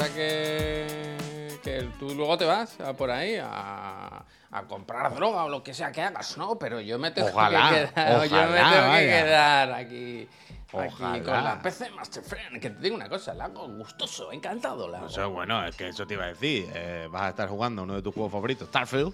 pasa que, que tú luego te vas a por ahí a, a comprar droga o lo que sea que hagas, ¿no? Pero yo me tengo Ojalá, que quedar, yo me ojalá, tengo que quedar aquí, aquí Ojalá. con la PC Master Friend. Que te digo una cosa, la hago gustoso, encantado. La hago. Eso, bueno, es que eso te iba a decir. eh, vas a estar jugando uno de tus juegos favoritos, Starfield.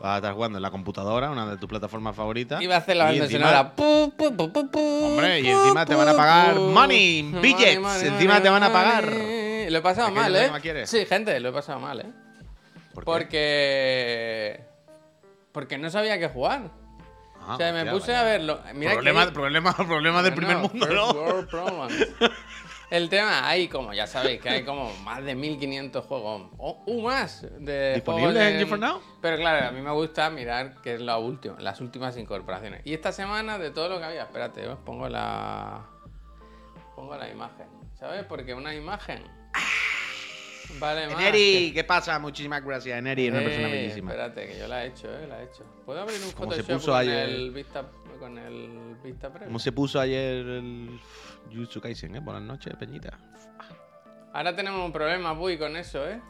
Vas a estar jugando en la computadora, una de tus plataformas favoritas. Iba a hacer la y banda sonora. Hombre, y encima te van a pagar money, billets, encima te van a money. Lo he pasado mal, ¿eh? quieres. Sí, gente, lo he pasado mal, ¿eh? ¿Por qué? Porque. Porque no sabía qué jugar. Ah, o sea, me puse vaya. a verlo. Mira Problema, que. problema, problema del primer mundo. El tema, hay como, ya sabéis, que hay como más de 1500 juegos. O uh, más de ¿Disponibles en Now? Pero claro, a mí me gusta mirar qué es lo último, las últimas incorporaciones. Y esta semana, de todo lo que había, espérate, os pongo la. Pongo la imagen. ¿Sabes? Porque una imagen. Vale, más. Eneri, ¿qué pasa? Muchísimas gracias, Eneri, es una persona Eh, bellísima. Espérate, que yo la he hecho, eh, la he hecho. ¿Puedo abrir un Como se Photoshop puso con, ayer- el Vista, con el Vista? ¿Cómo se puso ayer el Jujutsu Kaisen, eh? Buenas noches, Peñita. Ahora tenemos un problema, Puy, con eso, ¿eh?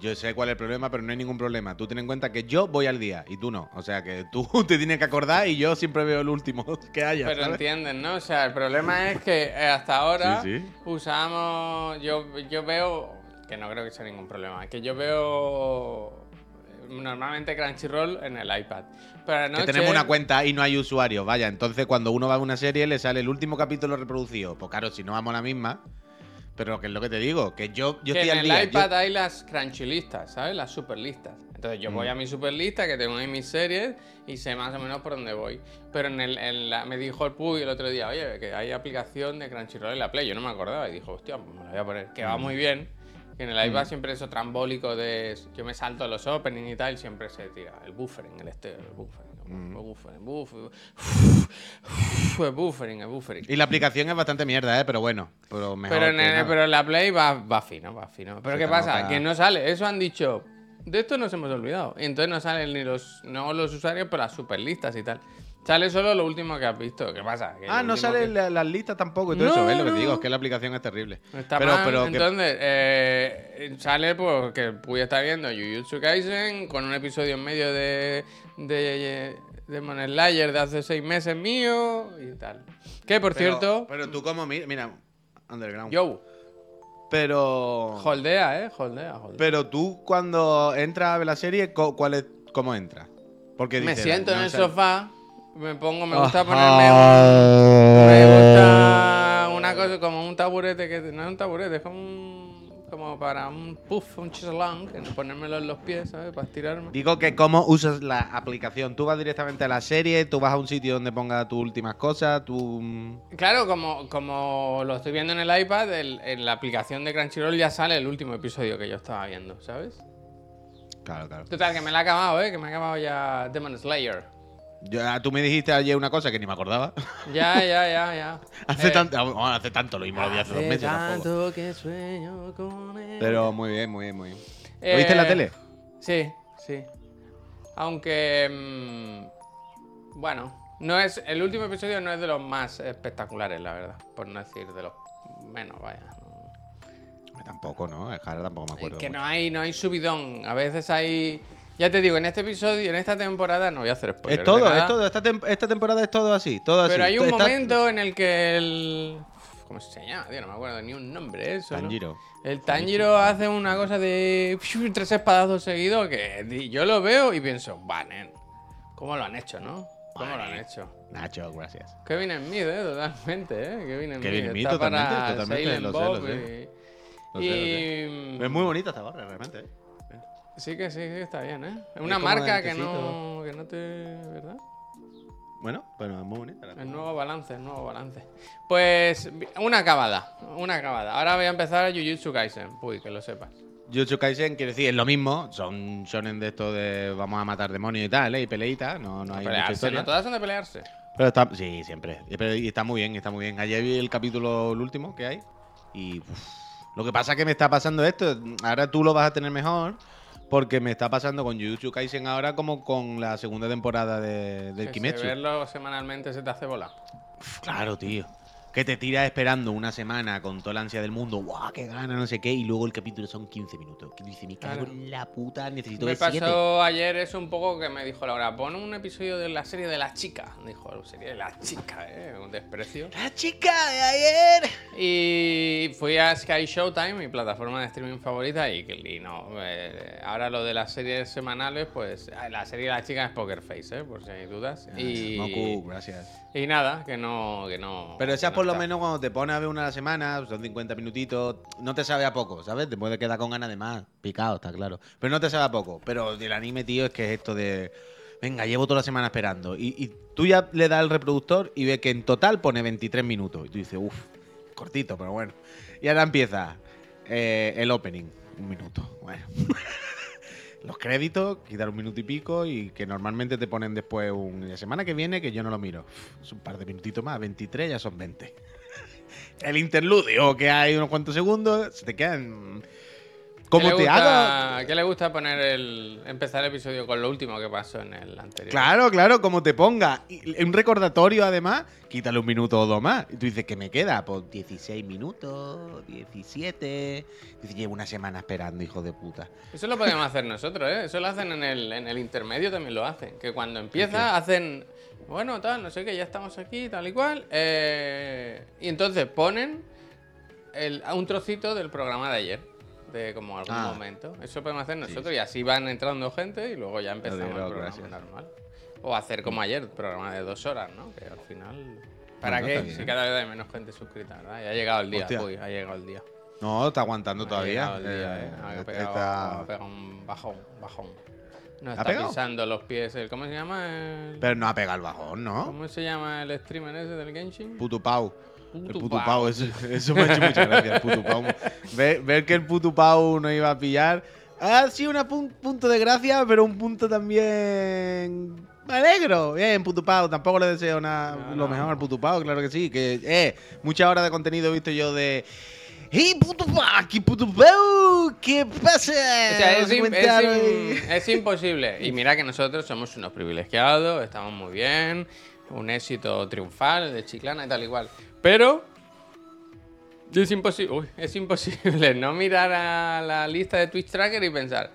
Yo sé cuál es el problema, pero no hay ningún problema. Tú ten en cuenta que yo voy al día y tú no. O sea que tú te tienes que acordar y yo siempre veo el último que haya. Pero ¿sabes? entienden, ¿no? O sea, el problema es que eh, hasta ahora Sí, sí. usamos. Yo, yo veo. Que no creo que sea ningún problema. Que yo veo. Normalmente Crunchyroll en el iPad. Pero Que anoche, tenemos una cuenta y no hay usuarios. Vaya, entonces cuando uno va a una serie le sale el último capítulo reproducido. Pues claro, si no vamos a la misma. Pero que es lo que te digo, que yo, yo que estoy en al el día. yo- iPad hay las Crunchylistas, ¿sabes? Las superlistas. Entonces yo Mm. voy a mi superlista, que tengo ahí mis series, y sé más o menos por dónde voy. Pero en el, en la- me dijo el Puy el otro día, oye, que hay aplicación de Crunchyroll en la Play. Yo no me acordaba y dijo, hostia, pues me la voy a poner. Que va Mm. muy bien. Que en el iPad siempre eso trambólico de. Yo me salto los openings y tal, siempre se tira. El buffering, el estero, el buffering. Mm. El buffering, buffering. El buffering. Y la aplicación es bastante mierda, ¿eh? Pero bueno. Pero mejor Pero en, el- pero la Play va, va fino, va fino. Pero Se ¿qué pasa? nota- Que no sale. Eso han dicho. De esto nos hemos olvidado. Y entonces no salen ni los, no los usuarios, pero las superlistas y tal. Sale solo lo último que has visto. ¿Qué pasa? Ah, no la- las listas tampoco y todo No, eso. Es lo que te digo, es que la aplicación es terrible. Está pero, mal. pero que- Entonces, eh, sale porque Puy está viendo Jujutsu Kaisen con un episodio en medio de, de, de Demon Slayer de hace seis meses mío y tal. Que por pero- cierto, Pero tú como mi- mira, Underground. yo, Pero. holdea, eh, holdea, holdea. Pero tú cuando entras a ver la serie, ¿cuál es, ¿cómo entras? Porque Me siento en el sofá, me pongo, me gusta ponerme un, me gusta una cosa como un taburete que no es un taburete, es como un- como para un puff, un chiselong, que ponérmelo en los pies, ¿sabes? Para estirarme. Digo que cómo usas la aplicación. Tú vas directamente a la serie, tú vas a un sitio donde ponga tus últimas cosas, tú... Claro, como, como lo estoy viendo en el iPad, el- en la aplicación de Crunchyroll ya sale el último episodio que yo estaba viendo, ¿sabes? Claro, claro. Total, que me la he acabado, ¿eh? Que me ha acabado ya Demon Slayer. Ya, tú me dijiste ayer una cosa que ni me acordaba. Ya, ya, ya, ya. hace, Eh, tanto, bueno, hace tanto, lo mismo lo vi hace dos meses tampoco. tanto que sueño con él. Pero muy bien, muy bien, muy bien. ¿Lo viste en la Eh, tele? Sí, sí. Aunque. mm, bueno, no es. El último episodio no es de los más espectaculares, la verdad. Por no decir de los menos, vaya. Tampoco, ¿no? Es que ahora tampoco me acuerdo. que mucho. no hay, no hay subidón. A veces hay. Ya te digo, en este episodio, en esta temporada, no voy a hacer spoilers. Es todo, es todo. Esta, tem- esta temporada es todo así, todo así. Pero hay un Está- momento en el que el. ¿Cómo se llama? Tío, no me acuerdo ni un nombre, eso. ¿no? Tanjiro. El Tanjiro hace una cosa de tres espadazos seguidos que yo lo veo y pienso, va, nen, ¿cómo lo han hecho, no? ¿Cómo lo han hecho? Nacho, gracias. Kevin Smith, eh, totalmente, eh. Kevin Smith. Kevin Smith, totalmente, totalmente, lo sé, lo sé. y- Lo sé, lo y- Es muy bonita esta barra, realmente. ¿eh? Sí que sí, que está bien, ¿eh? Es una marca que no, que no te... ¿Verdad? Bueno, bueno, es muy bonita. la El nuevo balance, el nuevo balance. Pues una acabada, una acabada. Ahora voy a empezar a Jujutsu Kaisen, uy, que lo sepas. Jujutsu Kaisen quiere decir, es lo mismo. Son shonen de esto de vamos a matar demonios y tal, ¿eh? Y peleitas. No, no hay mucha Pelearse, historia. ¿no? Todas son de pelearse. Pero está, sí, siempre. Y, pero- y está muy bien, está muy bien. Ayer vi el capítulo, el último que hay. Y uf, lo que pasa es que me está pasando esto. Ahora tú lo vas a tener mejor. Porque me está pasando con Jujutsu Kaisen ahora como con la segunda temporada de, del Que Kimetsu. si verlo semanalmente se te hace bola. Uf, Claro, tío. Que te tiras esperando una semana con toda la ansia del mundo, ¡guau, qué gana, no sé qué! Y luego el capítulo son 15 minutos. Que dice, me cago Claro. en la puta, necesito Me ver siete". pasó ayer eso un poco que me dijo Laura, pon un episodio de la serie de la chica. Dijo, serie de la chica, ¿eh? Un desprecio. ¡La chica de ayer! Y fui a Sky Showtime, mi plataforma de streaming favorita, y, y no. eh, ahora lo de las series semanales, pues ah, la serie de la chica es Poker Face, ¿eh? por si hay dudas. Y, Moku, gracias. y nada, que no. Que no Pero que esa no por lo menos cuando te pones a ver una a la semana, son 50 minutitos, no te sabe a poco, ¿sabes? Te puede quedar con ganas de más, picado, está claro. Pero no te sabe a poco. Pero el anime, tío, es que es esto de. Venga, llevo toda la semana esperando. Y, y tú ya le das al reproductor y ves que en total pone 23 minutos. Y tú dices, uff, cortito, pero bueno. Y ahora empieza eh, el opening, un minuto. Bueno. Los créditos, quitar un minuto y pico y que normalmente te ponen después un... Semana que viene que yo no lo miro. Es un par de minutitos más, 23 ya son 20. El interludio que hay unos cuantos segundos, se te quedan... ¿Qué Como le te gusta- haga... ¿Qué le gusta poner el. empezar el episodio con lo último que pasó en el anterior? Claro, claro, como te ponga. Y un recordatorio además, quítale un minuto o dos más. Y tú dices, ¿qué me queda? Pues 16 minutos, 17. Dices, llevo una semana esperando, hijo de puta. Eso lo podemos hacer nosotros, ¿eh? Eso lo hacen en el, en el intermedio, también lo hacen. Que cuando empieza hacen, bueno, tal, no sé qué, ya estamos aquí, tal y cual. eh, y entonces ponen el- un trocito del programa de ayer, de como algún Ah. momento. Eso podemos hacer nosotros y así van entrando gente y luego ya empezamos el Adiós, programa normal. O hacer como ayer, programa de dos horas, ¿no? Que al final... ¿Para qué? Si cada vez hay menos gente suscrita, ¿verdad? Y ha llegado el día, uy, ha llegado el día. No, está aguantando Ha todavía. el día, Eh, eh. Ha pegado, está- ha pegado un bajón, bajón. No ¿Ha está pegado? pisando los pies. el- ¿Cómo se llama? El, Pero no ha pegado el bajón, ¿no? ¿Cómo se llama el streamer ese del Genshin? Puto. El puto Pau. Pau, eso, eso me ha hecho mucha gracia. El puto Pau. Ver, ver que el puto Pau no iba a pillar. Ha sido un punto de gracia, pero un punto también. Me alegro. Bien, puto Pau. Tampoco le deseo nada, No, lo mejor al puto Pau, claro que sí. Que, eh, muchas horas de contenido he visto yo de. ¡Hey, puto Pau! ¡Qué puto Pau! ¿Qué pasa? O sea, es, im- es im- es imposible. Y mira que nosotros somos unos privilegiados, estamos muy bien, un éxito triunfal de Chiclana y tal igual. Pero es imposible, es imposible no mirar a la lista de Twitch Tracker y pensar,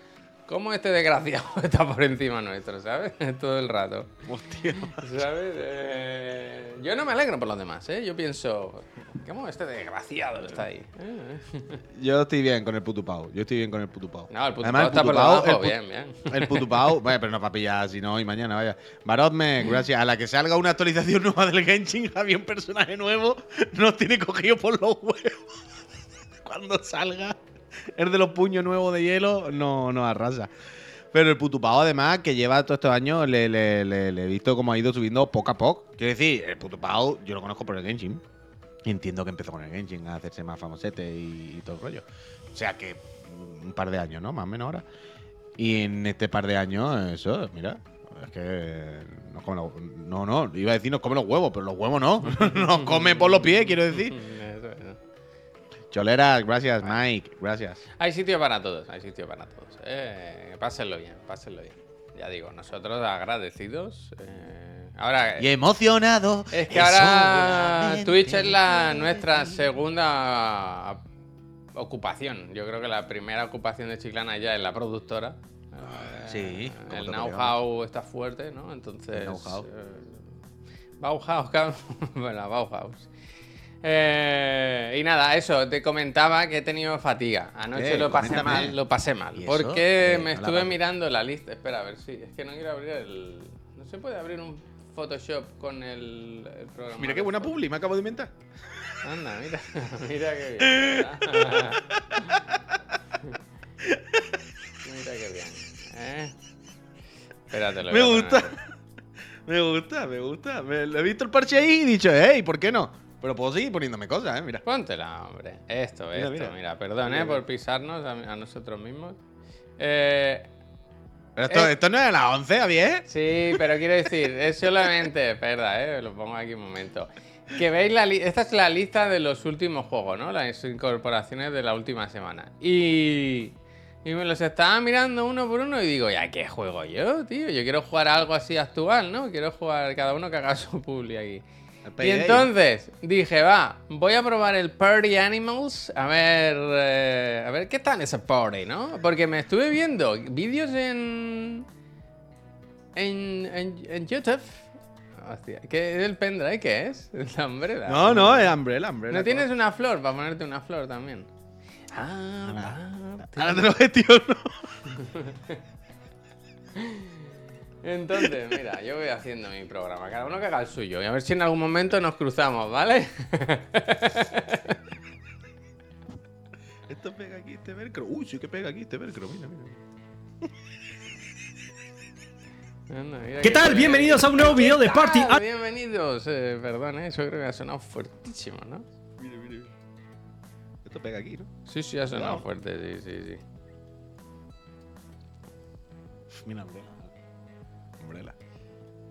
¿cómo este desgraciado está por encima nuestro, ¿sabes? Todo el rato. Hostia. ¿Sabes? Eh, yo no me alegro por los demás, ¿eh? Yo pienso, ¿cómo este desgraciado está ahí? Yo estoy bien con el puto Pau. Yo estoy bien con el puto Pau. No, el puto Además, está por debajo, el pu- bien, bien. El puto Pau, bueno, pero no para pillar si no hoy mañana, vaya. Barotme, gracias. A la que salga una actualización nueva del Genshin, había un personaje nuevo, nos tiene cogido por los huevos. Cuando salga el de los puños nuevos de hielo, no nos arrasa. Pero el puto Pau, además, que lleva todos estos años, le, le- le- le he visto cómo ha ido subiendo poco a poco. Quiero decir, el puto Pau, yo lo conozco por el Genshin. Entiendo que empezó con el Genshin a hacerse más famosete y, y todo el rollo. O sea que un par de años, ¿no? Más o menos ahora. Y en este par de años, eso, mira, es que nos come los- no, no, iba a decir nos come los huevos, pero los huevos no, nos come por los pies, quiero decir. Eso es. Choleras, gracias, Mike, gracias. Hay sitio para todos, hay sitio para todos. Eh, pásenlo bien, pásenlo bien. Ya digo, nosotros agradecidos. eh, ahora, Y emocionado. es que ahora Twitch es la nuestra segunda ocupación. Yo creo que la primera ocupación de Chiclana ya es la productora. Eh, Sí, como el know-how está fuerte, ¿no? Entonces. Know-how. eh, Bauhaus, bueno, Bauhaus. Eh, y nada, eso, te comentaba que he tenido fatiga. Anoche ¿Qué? lo pasé Coméntame. mal, lo pasé mal. Porque ¿Qué? me estuve mirando la lista. Espera, a ver si. Es que no quiero abrir el. No se puede abrir un Photoshop con el, el programa. Mira qué buena publi, me acabo de inventar. Anda, mira, mira qué bien. mira qué bien. ¿eh? Espérate, lo Me gusta. Me gusta, me gusta. Me, le he visto el parche ahí y he dicho, hey, ¿por qué no? Pero puedo seguir poniéndome cosas, ¿eh? Mira. Póntela, hombre. Esto, Mira, esto, mira. mira. Perdón, ¿eh? Por pisarnos a, a nosotros mismos. Eh, Pero esto, Eh. esto no es a las 11, Javier. Sí, pero quiero decir, es solamente, espera, eh, lo pongo aquí un momento. Que veis la esta es la lista de los últimos juegos, ¿no? Las incorporaciones de la última semana. Y, y me los estaba mirando uno por uno y digo, ¿ya qué juego yo, tío? Yo quiero jugar algo así actual, ¿no? Quiero jugar cada uno que haga su publi aquí. Y entonces dije, va, voy a probar el Party Animals. A ver, eh, a ver qué tal ese party, ¿no? Porque me estuve viendo vídeos en, en, en, en YouTube. Hostia, ¿qué es el pendrive? ¿Qué es? La umbrella. No, no, es Umbrella, Umbrella. ¿No tienes una flor para ponerte una flor también? Ah, Ahora te lo gestiono. Entonces, mira, yo voy haciendo mi programa, cada uno que haga el suyo y a ver si en algún momento nos cruzamos, ¿vale? Esto pega aquí este velcro. Uy, sí que pega aquí este velcro. Mira, mira. Anda, mira ¿Qué tal? Bienvenidos a un nuevo video de ¿Qué Party Bienvenidos, eh, perdón, eh, eso creo que ha sonado fuertísimo, ¿no? Mira, mira, mira. Esto pega aquí, ¿no? Sí, sí, ha sonado fuerte, sí, sí, sí. Uf, Mira, Umbrella.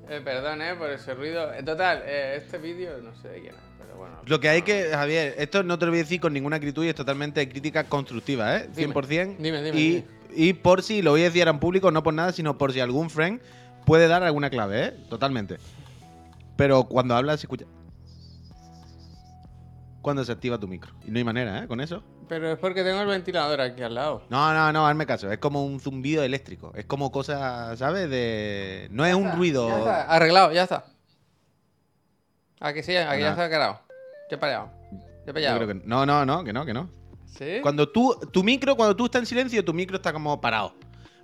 Eh, perdón, eh, por ese ruido. En total, eh, este vídeo no sé de quién es, pero bueno. Lo que hay que, Javier, esto no te lo voy a decir con ninguna acritud y es totalmente crítica constructiva, ¿eh? Dime. 100%. Dime, dime, Y, dime. y por si, lo voy a decir ahora en público, no por nada, sino por si algún friend puede dar alguna clave, ¿eh? Totalmente. Pero cuando hablas, escucha. Cuando se activa tu micro. Y no hay manera, ¿eh? Con eso. Pero es porque tengo el ventilador aquí al lado. No, no, no, hazme caso. Es como un zumbido eléctrico. Es como cosa, ¿sabes? De. No es un ruido. Ya está, arreglado, ya está. ¿A que sí? ¿A que ya está cargado? ¿Qué he parado? ¿Qué creo que- No, no, no, que no, que no. ¿Sí? Cuando tú, tu micro, cuando tú estás en silencio, tu micro está como parado.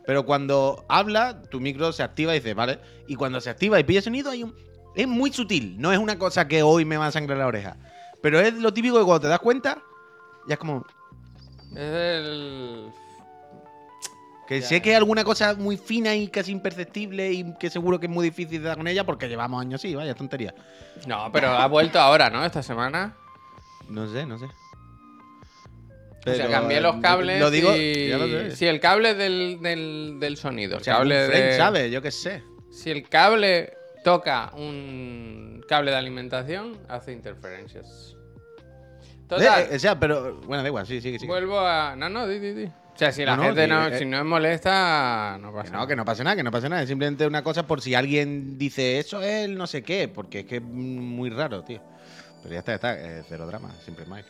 Pero cuando habla, tu micro se activa y dice, vale. Y cuando se activa y pilla sonido, hay un. Es muy sutil. No es una cosa que hoy me va a sangrar la oreja. Pero es lo típico que cuando te das cuenta, ya es como. Es el... Que Ya. sé que es alguna cosa muy fina y casi imperceptible y que seguro que es muy difícil de dar con ella porque llevamos años así, vaya tontería. No, pero ha vuelto ahora, ¿no? Esta semana. No sé, no sé. o sea, Pero, cambié eh, los cables Lo digo. y... ya lo sé. Si el cable del, del, del sonido, el O sea, cable de... sabe, yo qué sé. Si el cable toca un cable de alimentación, hace interferencias. Total, Eh, o sea, pero. Bueno, da igual, sí, sí, sí. vuelvo a... No, no, di, di, di. O sea, si la No, gente no, eh, si no es molesta, no Que pasa no, que no pasa nada, que no pasa nada. Es simplemente una cosa por si alguien dice eso es el no sé qué, porque es que es muy raro, tío. Pero ya está, ya está. eh, cero drama, siempre más.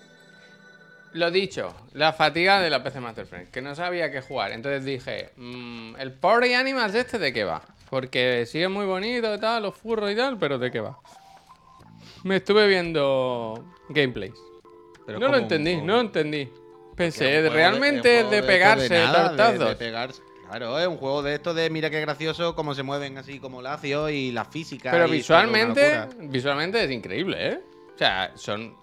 Lo dicho, la fatiga de la PC Master Friend, que no sabía qué jugar. Entonces dije, mm, ¿el Party Animals este de qué va? Porque sigue muy bonito y tal, los furros y tal, pero ¿de qué va? Me estuve viendo gameplays. Pero no lo un entendí, no lo entendí. Pensé, realmente es de, pegarse de de- tortazos. de pegarse. Claro, es un juego de esto de mira qué gracioso cómo se mueven así como lacios y la física. pero visualmente, visualmente es increíble, ¿eh? O sea, son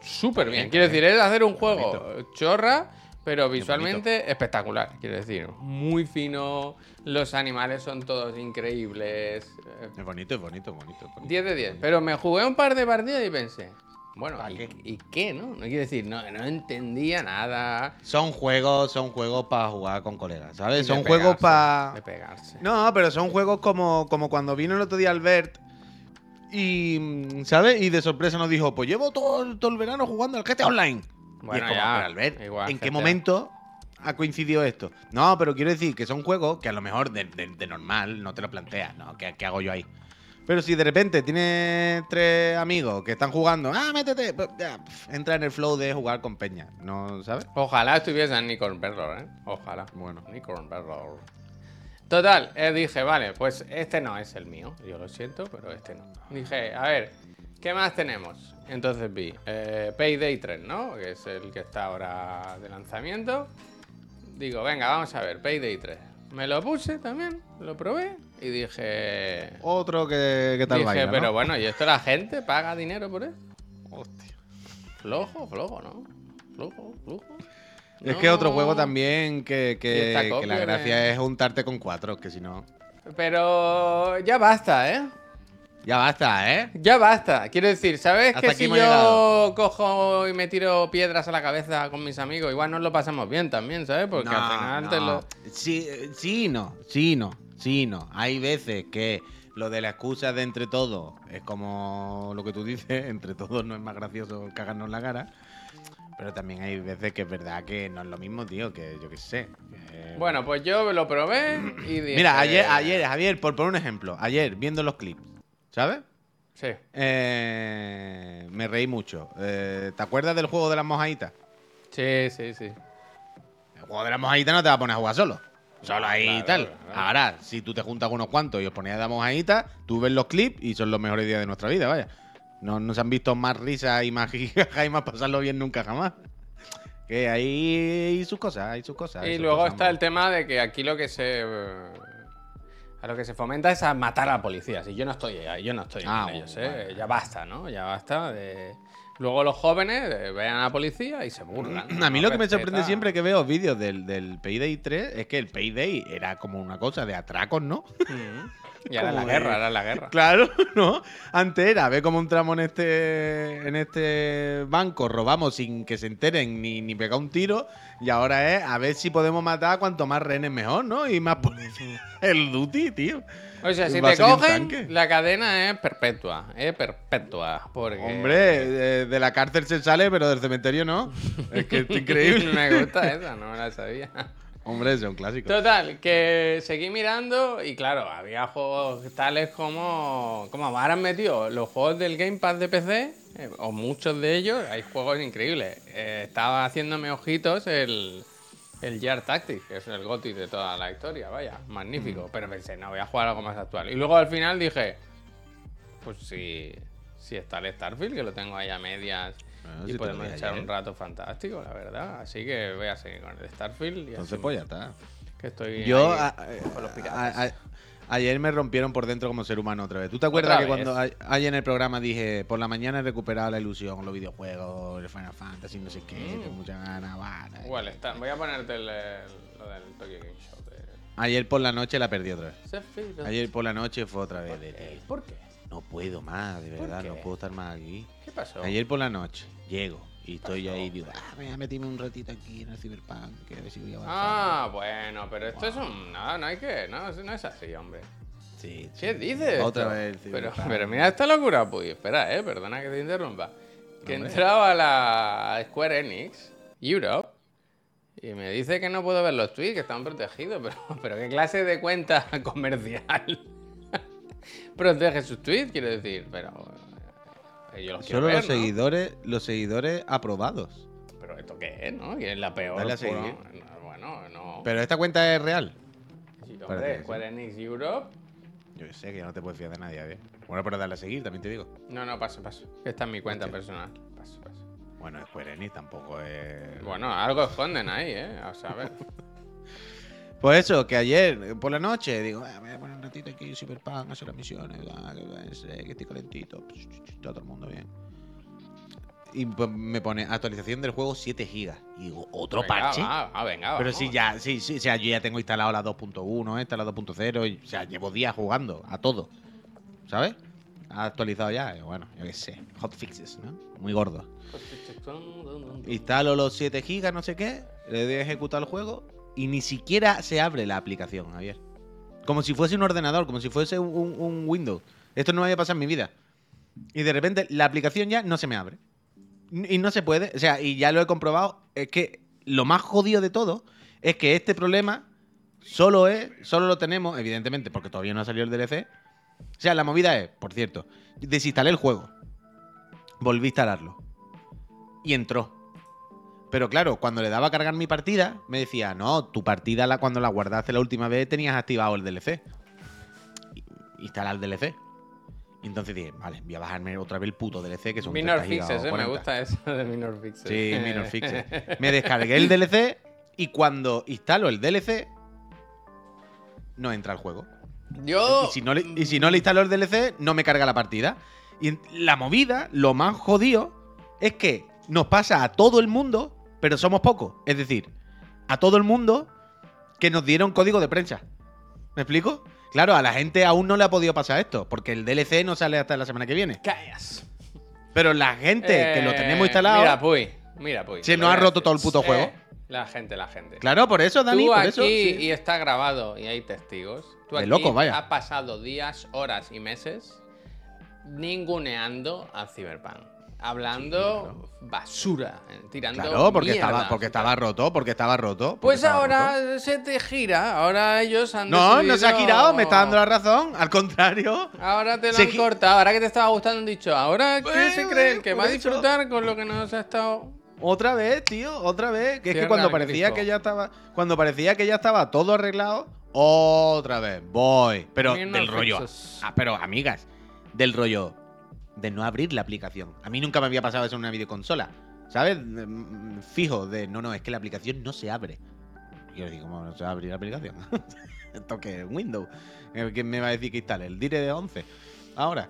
súper bien. Quiero decir, es hacer un juego bonito. chorra, pero visualmente espectacular. Quiero decir, muy fino, los animales son todos increíbles. Es bonito, es bonito, es bonito. bonito. 10 de 10. Pero me jugué un par de partidas y pensé, bueno, ¿Para ¿y, qué? y qué, no? No quiero decir, no, no entendía nada. Son juegos, son juegos para jugar con colegas, ¿sabes? Son juegos para. De pegarse. No, pero son juegos como, como cuando vino el otro día Albert y, ¿sabes? Y de sorpresa nos dijo, pues llevo todo, todo el verano jugando al GTA Online. Bueno, y es como, ya, pero Albert, igual, ¿en qué momento ha coincidido esto? No, pero quiero decir que son juegos que a lo mejor de, de- de normal no te lo planteas, ¿no? ¿Qué, qué hago yo ahí? Pero si de repente tienes tres amigos que están jugando, ah, métete, pues, entra en el flow de jugar con Peña, ¿no? ¿Sabes? Ojalá estuviese en Nicorn Perror, ¿eh? Ojalá. Bueno. Nicorn Perror. Total, eh, dije, vale, pues este no es el mío. Yo lo siento, pero este no. Dije, a ver, ¿qué más tenemos? Entonces vi eh, Payday 3, ¿no? Que es el que está ahora de lanzamiento. Digo, venga, vamos a ver, Payday 3. Me lo puse también, lo probé y dije... Otro que, que tal Dije, vaina, ¿no? pero bueno, ¿y esto la gente paga dinero por eso? Hostia. Flojo, flojo, ¿no? Flojo, flojo. Es que otro No. juego también que, que- la gracia es juntarte con cuatro, que si no. Pero ya basta, ¿eh? Ya basta, ¿eh? Ya basta. Quiero decir, ¿sabes Hasta que si yo llegado. cojo y me tiro piedras a la cabeza con mis amigos, igual nos lo pasamos bien también, ¿sabes? Porque al final te lo... Sí, eh, sí, no, sí, no, sí, no. Hay veces que lo de la excusa de entre todos es como lo que tú dices, entre todos no es más gracioso cagarnos la cara. Pero también hay veces que es verdad que no es lo mismo, tío, que yo qué sé. que- Bueno, pues yo lo probé y dije... Mira, ayer, ayer, Javier, por poner un ejemplo, ayer viendo los clips, ¿sabes? Sí. Eh, me reí mucho. Eh, ¿Te acuerdas del juego de las mojaditas? Sí, sí, sí. El juego de las mojaditas no te va a poner a jugar solo. Solo ahí y tal. claro. Ahora, si tú te juntas con unos cuantos y os ponéis a dar mojaditas, tú ves los clips y son los mejores días de nuestra vida, vaya. No nos han visto más risas y más jijaja y más pasarlo bien nunca jamás. Que hay hay sus cosas, hay sus cosas. hay Y sus luego cosas, está el tema de que aquí lo que se. eh, A lo que se fomenta es a matar a la policía. Si yo no estoy ahí, yo no estoy Ah, con ellos, ¿eh? vale. Ya basta, ¿no? Ya basta de. Luego los jóvenes eh, vean a la policía y se burlan. A mí lo que me sorprende siempre que veo vídeos del, del Payday 3 es que el Payday era como una cosa de atracos, ¿no? Mm. Y ahora la guerra, ahora la guerra. Claro, ¿no? Antes era, ve cómo entramos en este, en este banco, robamos sin que se enteren ni, ni pegar un tiro, y ahora es a ver si podemos matar a cuanto más rehenes mejor, ¿no? Y más policía. El duty, tío. O sea, si te cogen, la cadena es perpetua. Es perpetua. Porque... Hombre, de, de la cárcel se sale, pero del cementerio no. Es que es increíble. me gusta esa, no me la sabía. Hombre, es un clásico. Total, que seguí mirando y claro, había juegos tales como. Como ahora han metido los juegos del Game Pass de PC, eh, o muchos de ellos, hay juegos increíbles. Eh, estaba haciéndome ojitos el. El Jar Tactics, que es el GOTY de toda la historia, vaya, magnífico. Pero pensé, no, voy a jugar algo más actual. Y luego al final dije, pues si, si está el Starfield, que lo tengo ahí a medias, Bueno, y si podemos echar ayer. un rato fantástico, la verdad. Así que voy a seguir con el Starfield. Y Entonces, así pues ya está. que estoy Yo a- con los a- piratas. a- ayer me rompieron por dentro como ser humano otra vez. ¿Tú te acuerdas ¿Otra que cuando a- ayer en el programa dije por la mañana he recuperado la ilusión, los videojuegos, el Final Fantasy, no sé qué, Mm. tengo muchas ganas, va, Igual está. Voy a ponerte el, el- lo del Tokyo Game Show. De... Ayer por la noche la perdí otra vez. Ayer por la noche fue otra vez ¿Por de qué? ¿Por qué? No puedo más, de ¿Por verdad, no puedo estar más aquí. ¿Qué pasó? Ayer por la noche llego y estoy ahí y digo, ah, voy a meterme un ratito aquí en el Cyberpunk, que a ver si voy avanzando. Ah, bueno, pero esto es un. No, no hay que. No, no es así, hombre. Sí, sí. ¿Qué dices? Otra vez el Pero, pero mira esta locura, pues. Espera, eh, perdona que te interrumpa. Que Hombre. entraba a la Square Enix, Europe, y me dice que no puedo ver los tweets, que están protegidos. Pero, pero ¿qué clase de cuenta comercial protege sus tweets? Quiero decir, pero. Eh, yo los quiero Solo ver, los ¿no? seguidores, los seguidores aprobados. Pero esto qué es, ¿no? ¿Quién es la peor? Dale a Bueno, seguir. no, Bueno, no. Pero esta cuenta es real. Sí, hombre, que Square Enix Europe. Yo sé que ya no te puedes fiar de nadie, ¿eh? Bueno, pero dale a seguir, también te digo. No, no, paso, paso. Que Esta es mi cuenta personal. Paso, paso. Bueno, Square Enix tampoco es... Bueno, algo esconden ahí, ¿eh? A saber. Pues eso, que ayer eh, por la noche digo, "Ah, voy a poner un ratito aquí Cyberpunk, hacer las misiones, ah, que, va, sé, que estoy calentito, está todo el mundo bien. Y pues me pone actualización del juego 7 GB. Y digo, ¿otro Venga, parche? va, va, venga, Pero vamos. sí, ya, sí, sí, o sea, yo ya tengo instalado la 2.1, esta, la 2.0, y, o sea, llevo días jugando a todo, ¿sabes? Ha actualizado ya, y bueno, yo qué sé, hotfixes, ¿no? Muy gordo. Instalo los 7 GB, no sé qué, le doy a ejecutar el juego y ni siquiera se abre la aplicación, Javier. Como si fuese un ordenador, como si fuese un, Windows. Esto no me había pasado en mi vida. Y de repente la aplicación ya no se me abre. Y no se puede. O sea, y ya lo he comprobado. Es que lo más jodido de todo es que este problema solo es, solo lo tenemos, evidentemente, porque todavía no ha salido el DLC. O sea, la movida es, por cierto, desinstalé el juego. Volví a instalarlo. Y entró. Pero claro, cuando le daba a cargar mi partida, me decía, no, tu partida la, cuando la guardaste la última vez tenías activado el DLC. Y- Instala el DLC. Y entonces dije, vale, voy a bajarme otra vez el puto DLC, que son Minor 30 gigas o Fixes, ¿eh? Me 40. gusta eso de Minor Fixes. Sí, Minor Fixes. Me descargué el DLC y cuando instalo el DLC, no entra el juego. Yo. Y si, no le, y si no le instalo el DLC, no me carga la partida. Y la movida, lo más jodido, es que nos pasa a todo el mundo, pero somos pocos. Es decir, a todo el mundo que nos dieron código de prensa. ¿Me explico? Claro, a la gente aún no le ha podido pasar esto, porque el DLC no sale hasta la semana que viene. Callas. Pero la gente que lo Eh, tenemos instalado. Mira, Puy. Mira, Puy. Se nos ha roto todo el puto juego. Eh, la gente, la gente. Claro, por eso, Dani, Tú por aquí, eso. sí. y está grabado y hay testigos. Tú De aquí locos, vaya. has pasado días, horas y meses ninguneando a Cyberpunk. Hablando basura, eh, tirando. Claro, porque mierda. estaba, porque estaba roto, porque estaba roto. porque Pues estaba ahora roto. se te gira, ahora ellos han No, no se ha decidido- girado, me está dando la razón. Al contrario. Ahora te lo Se han gi- cortado, ahora que te estaba gustando han dicho, ahora ¿qué se creen? ¿Que por va a eso. disfrutar con lo que nos ha estado...? Otra vez, tío, otra vez. Que es que cuando parecía que ya estaba. Cuando parecía que ya estaba todo arreglado, otra vez. Voy. Pero del rollo. Ah, pero amigas, del rollo de no abrir la aplicación. A mí nunca me había pasado eso en una videoconsola. ¿Sabes? Mm, Fijo, de no, no, es que la aplicación no se abre. Y yo digo, ¿cómo no se va a abrir la aplicación? Esto que es Windows. Eh, ¿Quién me va a decir que instale? El Dire de 11. Ahora.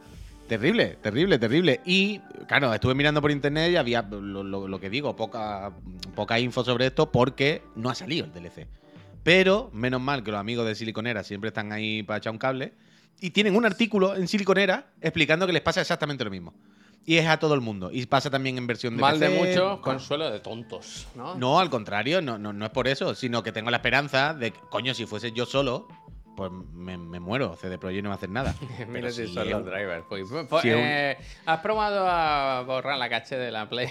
Terrible, terrible, terrible. Y, claro, estuve mirando por internet y había, lo, lo- lo que digo, poca, poca info sobre esto porque no ha salido el DLC. Pero, menos mal que los amigos de Siliconera siempre están ahí para echar un cable. Y tienen un artículo en Siliconera explicando que les pasa exactamente lo mismo. Y es a todo el mundo. Y pasa también en versión de Mal de PC. muchos, consuelo de tontos, ¿no? No, al contrario, no, no, no es por eso, sino que tengo la esperanza de que, coño, si fuese yo solo, pues me, me muero. CD Projekt no va a hacer nada. Mira si son los drivers. Pues, pues, si es un- eh, ¿Has probado a borrar la caché de la Play?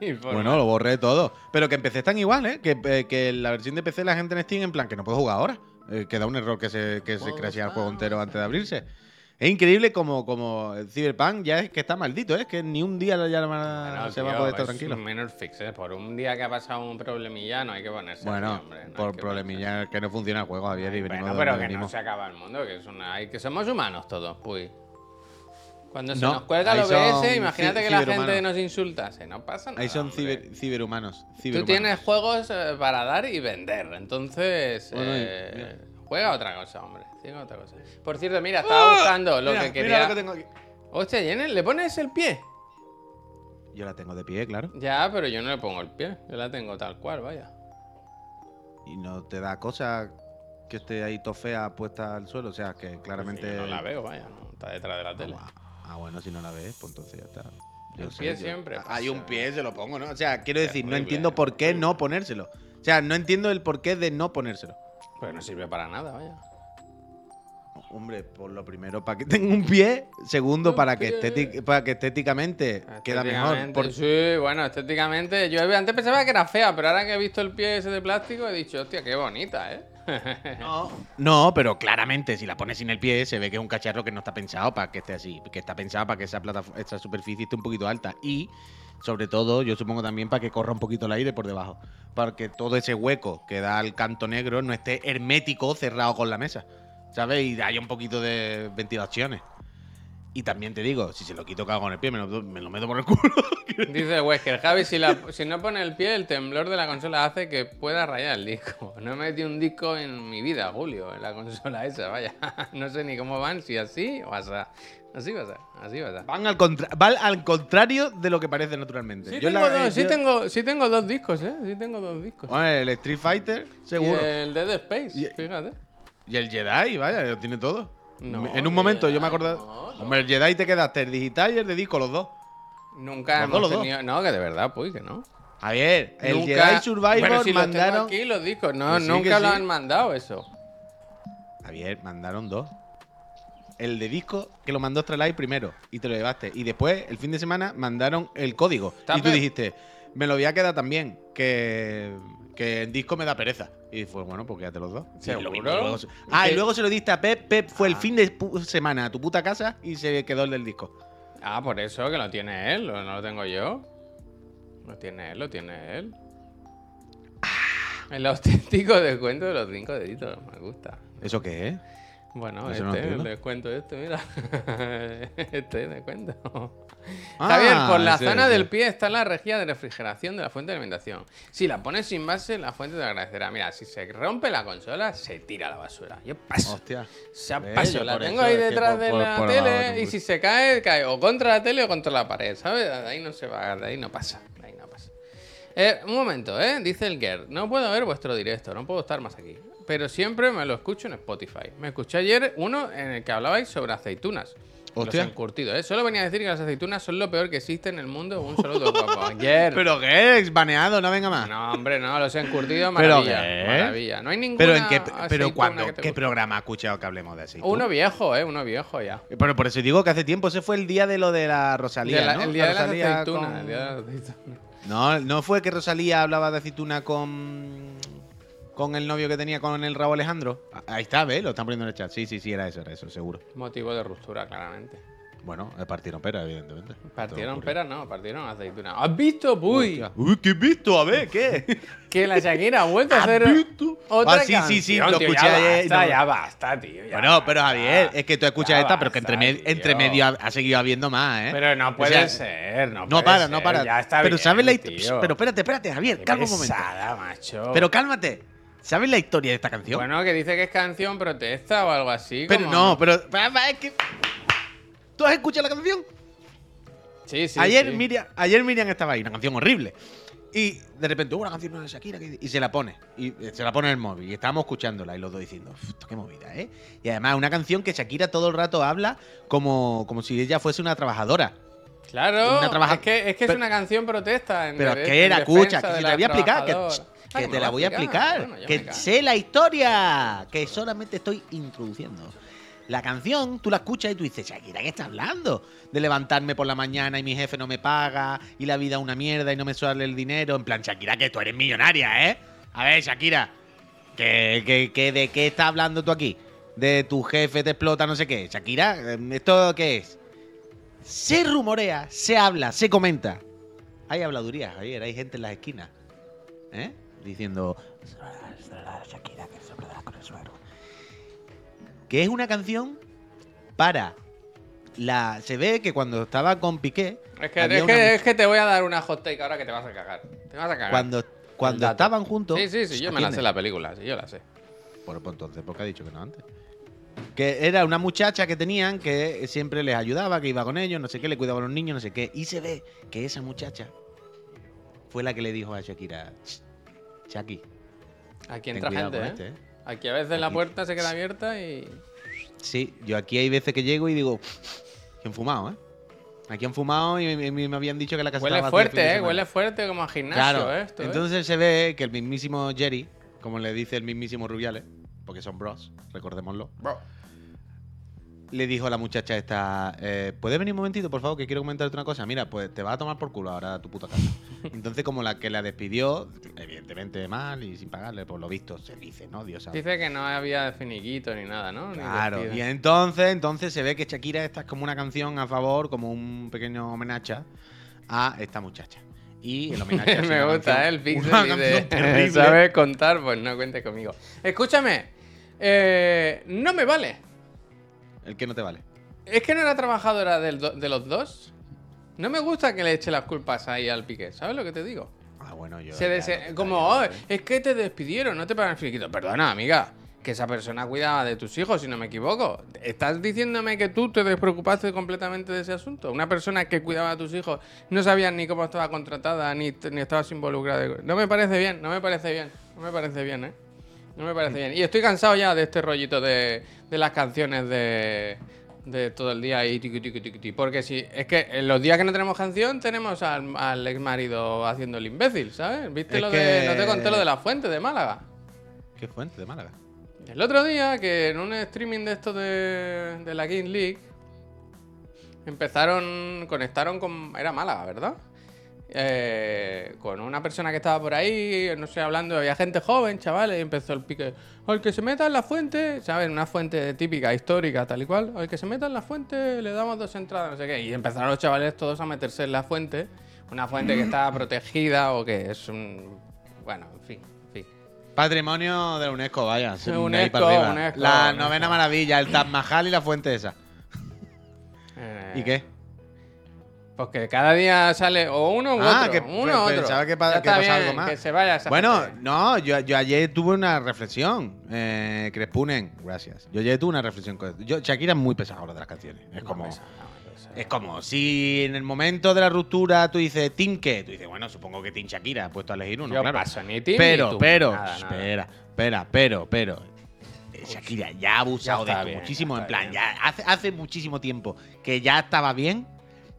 Bueno, lo borré todo. Pero que PC están igual, ¿eh? Que, eh, que la versión de PC la gente en Steam, en plan, que no puedo jugar ahora. Eh, que da un error que se, que se crashea el juego entero antes de abrirse. Es increíble como, como el Cyberpunk ya es que está maldito, ¿eh? Que ni un día ya Bueno, se va a tío, poder estar es tranquilo. un menor fix, ¿eh? Por un día que ha pasado un problemilla no hay que ponerse Bueno, hombre, no por problemilla que no funciona el juego, Javier, y Bueno, pero que no se acaba el mundo, que, es una, hay, que somos humanos todos, pues. Cuando se No, nos cuelga el OBS, son imagínate que la gente nos insultase, no pasa nada. Ahí son ciber- ciberhumanos. Tú tienes juegos eh, para dar y vender, entonces Bueno, eh, juega otra cosa, hombre. Juega otra cosa. Por cierto, mira, estaba buscando lo. Mira, que mira quería. lo que tengo aquí. Hostia, Jenner, ¿le pones el pie? Yo la tengo de pie, claro. Ya, pero yo no le pongo el pie. Yo la tengo tal cual, vaya. Y no te da cosa que esté ahí tofea puesta al suelo. O sea, que claramente. Yo no la veo, vaya, no está detrás de la tele. Ah, bueno, si no la ves, pues entonces ya está. El sé, pie siempre Ah, Hay un pie, se lo pongo, ¿no? O sea, quiero decir, no entiendo por qué no ponérselo. O sea, no entiendo el porqué de no ponérselo. Pero no sirve para nada, vaya. Hombre, por lo primero, para que tenga un pie. Segundo, Un para que, pie. estéti- para que estéticamente queda mejor. Estéticamente, por- Sí, bueno, estéticamente. Yo antes pensaba que era fea, pero ahora que he visto el pie ese de plástico he dicho, hostia, qué bonita, ¿eh? No, no, pero claramente si la pones sin el pie se ve que es un cacharro que no está pensado para que esté así, que está pensado para que esa plataforma, esa superficie esté un poquito alta y sobre todo yo supongo también para que corra un poquito el aire por debajo, para que todo ese hueco que da al canto negro no esté hermético cerrado con la mesa, ¿sabes? Y haya un poquito de ventilaciones. Y también te digo, si se lo quito cago en el pie, me lo, me lo meto por el culo. Dice Wesker, Javi, si, la- si no pone el pie, el temblor de la consola hace que pueda rayar el disco. No he metido un disco en mi vida, Julio, en la consola esa, vaya. No sé ni cómo van, si así o así. Así va a ser, así va a ser. Van al, contra- van al contrario de lo que parece naturalmente. Sí, Yo tengo, la- dos, sí, yo- tengo, sí tengo dos discos, ¿eh? Sí tengo dos discos. Bueno, el Street Fighter, seguro. Y el Dead Space, Y- fíjate. Y el Jedi, vaya, lo tiene todo. No, en un momento yo me acordé. Hombre, el Jedi te quedaste el digital y el de disco, los dos. Nunca hemos dos, tenido... No, que de verdad, pues, que no. Javier, el Nunca- Jedi Survivor si los mandaron. aquí los discos, no, Que sí, nunca lo han mandado eso. Javier, mandaron dos. El de disco que lo mandó Astralife primero y te lo llevaste. Y después, el fin de semana, mandaron el código. Y tú dijiste, me lo voy a quedar también, que, que en disco me da pereza. Y fue, bueno, pues quédate los dos. ¿Seguro? lo mismo, y luego se- ah, y Que- luego se lo diste a Pep. Pep fue el Ah. fin de semana a tu puta casa y se quedó el del disco. Ah, por eso que lo tiene él, no lo tengo yo. Lo tiene él, lo tiene él. El auténtico descuento de los cinco deditos, me gusta. ¿Eso qué es? Bueno, no este, descuento este, mira. este descuento. Ah, Javier, por la zona del pie está la rejilla de refrigeración de la fuente de alimentación. Si la pones sin base, la fuente te agradecerá. Mira, si se rompe la consola, se tira a la basura. Yo paso. Hostia. Se paso, yo la tengo ahí detrás de por- la por tele y si se cae, cae o contra la tele o contra la pared, ¿sabes? De ahí no se va, de ahí no pasa, de ahí no pasa. Eh, un momento, ¿eh? Dice el Ger, no puedo ver vuestro directo, no puedo estar más aquí. Pero siempre me lo escucho en Spotify. Me escuché ayer uno en el que hablabais sobre aceitunas. Hostia. Los encurtidos, ¿eh? Solo venía a decir que las aceitunas son lo peor que existe en el mundo. Un saludo, papá. Ayer. ¿Pero qué es? Baneado, no venga más. No, hombre, no, los encurtidos, ¿Pero maravilla. qué? Maravilla. No hay ninguna. ¿Pero en qué, aceituna pero cuando, que te qué guste. programa has escuchado que hablemos de así? Uno viejo, ¿eh? Uno viejo ya. Pero por eso digo que hace tiempo, ese fue el día de lo de la Rosalía, De la- ¿no? El día La de las aceitunas. con- El día de las aceitunas. No, no fue que Rosalía hablaba de aceituna con con el novio que tenía con el Raúl Alejandro. Ah, Ahí está, ¿ves? Lo están poniendo en el chat. Sí, sí, sí, era eso, era eso, seguro. Motivo de ruptura, claramente. Bueno, eh, partieron pera, evidentemente. Partieron peras, no, partieron aceitunas. ¿Has visto, Puy? Uy, ¿qué he visto? A ver, ¿qué? Que la Shakira ha vuelto a ¿Has hacer visto? otra Ah, sí, sí, sí, canción, lo tío, escuché ya ayer Basta, no- Ya basta, tío. ya Bueno, pero. Javier, es que tú escuchas esta, pero que entre, tío. medio ha, ha seguido habiendo más, ¿eh? Pero no O puede sea, ser, no No puede para, no ser, para. Ya está pero bien, ¿sabes la tío. historia? Pero espérate, espérate, Javier, Qué calma un momento. pesada, macho. Pero cálmate. ¿Sabes la historia de esta canción? Bueno, que dice que es canción protesta o algo así. pero como- no, pero. Es que. ¿Tú has escuchado la canción? Sí, sí. ayer, sí. Miriam, ayer Miriam estaba ahí, una canción horrible. Y de repente, hubo una canción de Shakira que- y se la pone. Y eh, se la pone en el móvil. Y estábamos escuchándola y los dos diciendo, "Uf, esto qué movida, ¿eh? Y además, una canción que Shakira todo el rato habla como, como si ella fuese una trabajadora. Claro, una trabaja- es que, es, que pero- es una canción protesta. En Pero de- es que era, escucha, que si te la la voy a explicar, que. Que te la voy a explicar. Bueno, que sé la historia, que solamente estoy introduciendo. La canción, tú la escuchas y tú dices, Shakira, ¿qué está hablando? De levantarme por la mañana y mi jefe no me paga y la vida es una mierda y no me sale el dinero. En plan, Shakira, que tú eres millonaria, ¿eh? A ver, Shakira, ¿que, que, que ¿de qué estás hablando tú aquí? De tu jefe te explota, no sé qué. Shakira, ¿esto qué es? Se rumorea, se habla, se comenta. Hay habladurías, Javier, hay gente en las esquinas. ¿Eh? Diciendo. Shakira, que se con el suegro. Que es una canción para. La, se ve que cuando estaba con Piqué. Es que, es, que, mu- es que te voy a dar una hot take ahora que te vas a cagar. Te vas a cagar. cuando cuando estaban juntos. Sí, sí, sí, yo me la sé la película, sí, yo la sé. Bueno, pues entonces, ¿por qué ha dicho que no antes? Que era una muchacha que tenían que siempre les ayudaba, que iba con ellos, no sé qué, le cuidaba a los niños, no sé qué. Y se ve que esa muchacha fue la que le dijo a Shakira, "Ch, Shaki, Aquí entra gente, ¿eh? este, ¿eh?". Aquí a veces la puerta se queda abierta y. Sí, yo aquí hay veces que llego y digo, que han fumado, ¿eh? Aquí han fumado y me, habían dicho que la casa Huele estaba fuerte, ¿eh? Huele fuerte como a gimnasio, Claro, ¿eh? ¿eh? entonces se ve que el mismísimo Jerry, como le dice el mismísimo Rubiales, porque son bros, recordémoslo, Bro. Le dijo a la muchacha esta, eh, ¿puedes venir un momentito, por favor, que quiero comentarte una cosa? Mira, pues te vas a tomar por culo ahora a tu puta casa. Entonces, como la que la despidió, evidentemente mal y sin pagarle, por lo visto, se dice, ¿no? Dios sabe. Dice que no había finiquito ni nada, ¿no? Ni Claro, despido. y entonces, entonces se ve que Shakira esta es como una canción a favor, como un pequeño homenaje a esta muchacha. Y el homenaje Me gusta, ¿eh? El pixel terrible. ¿Sabes contar? Pues no cuente conmigo. Escúchame. eh, no me vale. El que no te vale. Es que no era trabajadora del do- de los dos. No me gusta que le eche las culpas ahí al pique. ¿Sabes lo que te digo? Ah, bueno, yo. Se ya dese- no- como, "Oh, sé. es que te despidieron, no te pagan el finiquito. Perdona, amiga, que esa persona cuidaba de tus hijos, si no me equivoco. ¿Estás diciéndome que tú te despreocupaste completamente de ese asunto? Una persona que cuidaba a tus hijos no sabías ni cómo estaba contratada, ni, ni estabas involucrada. No me parece bien, no me parece bien, no me parece bien, ¿eh? No me parece bien. Y estoy cansado ya de este rollito de, de las canciones de, de todo el día ahí, tiqui, tiqui, tiqui. Porque si es que en los días que no tenemos canción tenemos al, al ex marido haciendo el imbécil, ¿sabes? ¿Viste Es lo de. No te conté lo de la fuente de Málaga. ¿Qué fuente de Málaga? El otro día, que en un streaming de esto de, de la Game League, empezaron, conectaron con... Era Málaga, ¿verdad? Eh, con una persona que estaba por ahí, no sé, hablando, había gente joven, chavales, y empezó el pique. Al que se meta en la fuente, ¿sabes? Una fuente típica, histórica, tal y cual. Al que se meta en la fuente, le damos dos entradas, no sé qué. Y empezaron los chavales todos a meterse en la fuente. Una fuente que estaba protegida o que es un... Bueno, en fin. Patrimonio de la UNESCO, vaya. UNESCO. UNESCO, la UNESCO. novena maravilla, el Taj Mahal y la fuente esa. Eh, ¿Y qué? Pues que cada día sale o uno u Ah, otro. que uno u pe- otro. pensaba que pa- Ya que está pasaba bien, algo más. Que se vaya esa Bueno, gente. no, yo, yo ayer tuve una reflexión. Eh, Crespunen, gracias. Yo ayer tuve una reflexión con esto. Yo, Shakira es muy pesadora de las canciones. Es como. Es como si en el momento de la ruptura tú dices Team qué, tú dices, bueno, supongo que Team Shakira, puesto a elegir uno, Yo claro. paso ni team pero, ni tú. pero, Nada, nada. espera, espera, pero, pero. Shakira ya ha abusado Ya de esto bien, muchísimo. En plan, bien. ya hace, hace muchísimo tiempo que ya estaba bien.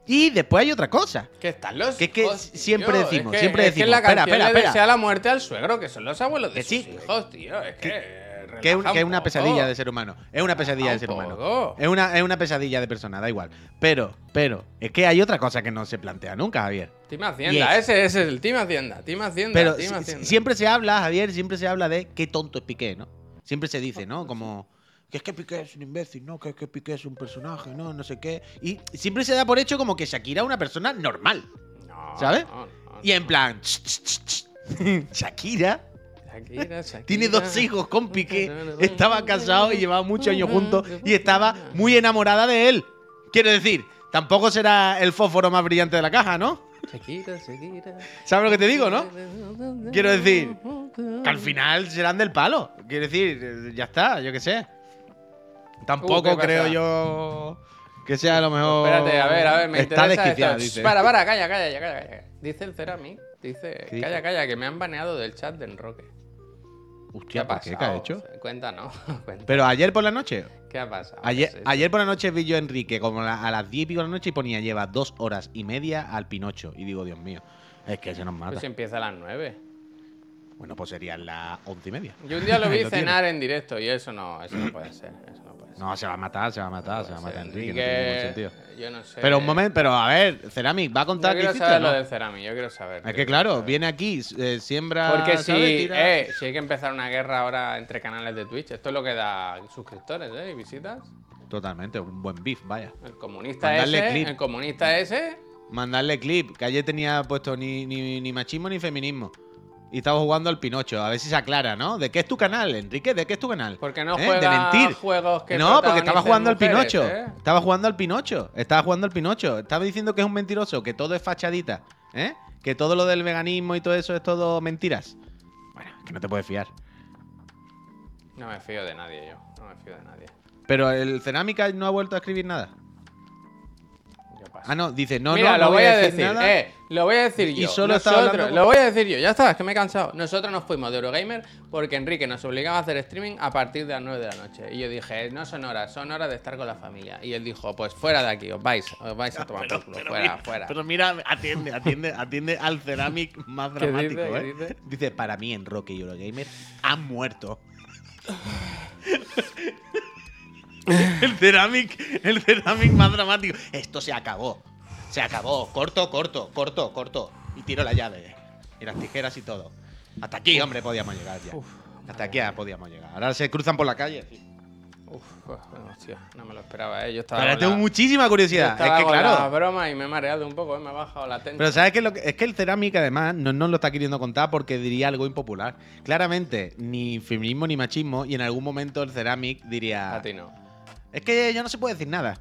Y después hay otra cosa. Que están los Que que hijos, siempre tío, decimos, es que- siempre es que decimos, la espera, espera, espera. desea la muerte al suegro, que son los abuelos de Que sí. sus hijos, tío. Es que. Que es, un- que es un una pesadilla de ser humano. Es una pesadilla de ser humano. Es una, es una pesadilla de persona, da igual. Pero, pero, es que hay otra cosa que no se plantea nunca, Javier. Team Hacienda, ese, ese es el Team Hacienda. Team Hacienda, Pero Team Hacienda. siempre se habla, Javier, siempre se habla de qué tonto es Piqué, ¿no? Siempre se dice, ¿no? Como que es que Piqué es un imbécil, ¿no? Que es que Piqué es un personaje, ¿no? No sé qué. Y siempre se da por hecho como que Shakira es una persona normal. No, ¿sabes? no, no, Y en plan. Shakira Shakira, Shakira. tiene dos hijos con Piqué, estaba casado y llevaba muchos años juntos y estaba muy enamorada de él. Quiero decir, tampoco será el fósforo más brillante de la caja, ¿no? Shakira, Shakira. ¿Sabes lo que te digo, no? Quiero decir, Que al final serán del palo. Quiero decir, ya está, yo qué sé. Tampoco Uh, ¿qué creo yo que sea lo mejor. Espérate, a ver, a ver, me Está interesa dice. Para, para, calla, calla, calla, calla. Dice el Ceramic, dice, ¿Qué calla, dice? calla, que me han baneado del chat de Enroque. ¿Qué Hostia, ha ¿por qué? ¿Qué ha pasado? hecho? Cuéntanos, cuéntanos. Pero ayer por la noche. ¿Qué ha pasado? Ayer, ¿Qué ayer por la noche vi yo a Enrique como a a las 10 y pico de la noche y ponía lleva dos horas y media al Pinocho. Y digo, Dios mío, es que se nos mata. Pues si empieza a las 9. Bueno, pues serían las once y media. Yo un día lo vi cenar en directo y eso no, eso no puede ser. Eso no. No, se va a matar, se va a matar, No se va a matar ser. Enrique. No tiene ningún Enrique, sentido. Yo no sé. Pero un momento, pero a ver, Ceramic, ¿va a Yo contar qué quiero hiciste saber no? lo del Ceramic, yo quiero saber. Es yo que claro, viene aquí, eh, siembra. Porque si, ¿sabes? Tira- eh, si hay que empezar una guerra ahora entre canales de Twitch, esto es lo que da suscriptores ¿eh? y visitas. Totalmente, un buen beef, vaya. El comunista Mandarle ese, clip. el comunista ese, Mandarle clip, que ayer tenía puesto ni, ni, ni machismo ni feminismo. Y estaba jugando al Pinocho, a ver si se aclara, ¿no? ¿De qué es tu canal, Enrique? ¿De qué es tu canal? porque no ¿Eh? juega De mentir. juegos que no, porque estaba jugando al Pinocho. ¿eh? Estaba jugando al Pinocho. Estaba jugando al Pinocho. Estaba diciendo que es un mentiroso, que todo es fachadita. ¿Eh? Que todo lo del veganismo y todo eso es todo mentiras. Bueno, que no te puedes fiar. No me fío de nadie yo, no me fío de nadie. Pero el Cerámica no ha vuelto a escribir nada. Ah, no, dice, no, Mira, no, lo no voy a decir, nada. eh, lo voy a decir Y yo. solo estaba Nosotros, hablando- lo voy a decir yo, ya está, es que me he cansado. Nosotros nos fuimos de Eurogamer porque Enrique nos obligaba a hacer streaming a partir de las 9 de la noche. Y yo dije, no son horas, son horas de estar con la familia. Y él dijo, pues fuera de aquí, os vais, os vais a tomar por culo, fuera, mira, fuera. Pero mira, atiende, atiende, atiende al Ceramic más ¿Qué dramático, dice? ¿Qué ¿eh? dice? Dice, para mí en Roque y Eurogamer han muerto. el Ceramic, el Ceramic más dramático. Esto se acabó. Se acabó. Corto, corto, corto, corto. Y tiro la llave. Y las tijeras y todo. Hasta aquí, hombre, podíamos llegar ya. Uf, Hasta aquí ya podíamos llegar. Ahora se cruzan por la calle. sí. Uf, bueno, hostia, no me lo esperaba, eh. Yo estaba. Pero tengo la- muchísima curiosidad. Es que con claro. la broma y me he mareado un poco, eh, me ha bajado la tensión. Pero ¿sabes qué? es lo que- Es que el Ceramic, además, no nos lo está queriendo contar porque diría algo impopular. Claramente, ni feminismo ni machismo, y en algún momento el Ceramic diría. A ti no. Es que ya no se puede decir nada.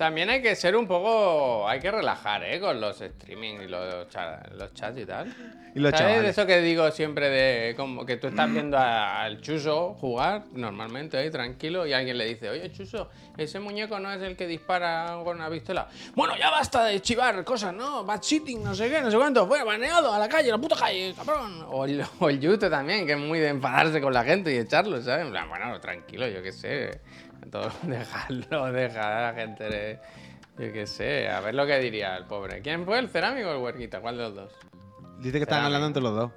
También hay que ser un poco. Hay que relajar, ¿eh? Con los streaming y los, cha- los chats y tal. Y los ¿Sabes chavales. eso que digo siempre de como que tú estás viendo a- al Chuso jugar normalmente ahí tranquilo y alguien le dice, oye Chuso, ese muñeco no es el que dispara con una pistola. Bueno, ya basta de chivar cosas, ¿no? Bad shitting, no sé qué, no sé cuánto, fuera baneado a la calle, a la puta calle, cabrón. O el, o el Yute también, que es muy de enfadarse con la gente y echarlo, ¿sabes? En plan, bueno, tranquilo, yo qué sé. Todo, dejarlo, dejar a la gente de- Yo qué sé, a ver lo que diría el pobre. ¿Quién fue, el cerámico o el huerquita? ¿Cuál de los dos? Dice que estaban hablando entre los dos.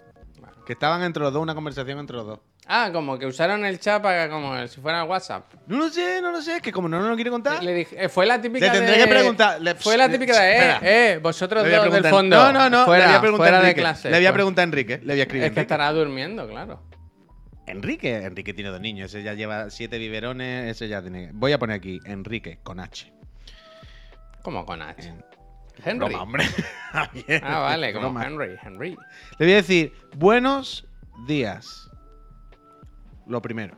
Que estaban entre los dos, una conversación entre los dos. Ah, como que usaron el chat para como si fuera WhatsApp. No lo sé, no lo sé. Es que como no nos lo quiere contar. Le dije, eh, fue la típica Le tendré de- que preguntar, le- fue la típica de, eh, eh, vosotros dos del fondo. No, no, no. Fuera, le voy a preguntar fuera de Enrique. clase. Le voy a Pues- preguntar a Enrique. Le voy a escribir. Es que Enrique. estará durmiendo, claro. Enrique. Enrique tiene dos niños. Ese ya lleva siete biberones. Ese ya tiene. Voy a poner aquí Enrique con H. Como con H. En- Henry. Broma, hombre. Javier, Ah, vale, como broma. Henry, Henry. Le voy a decir buenos días. Lo primero.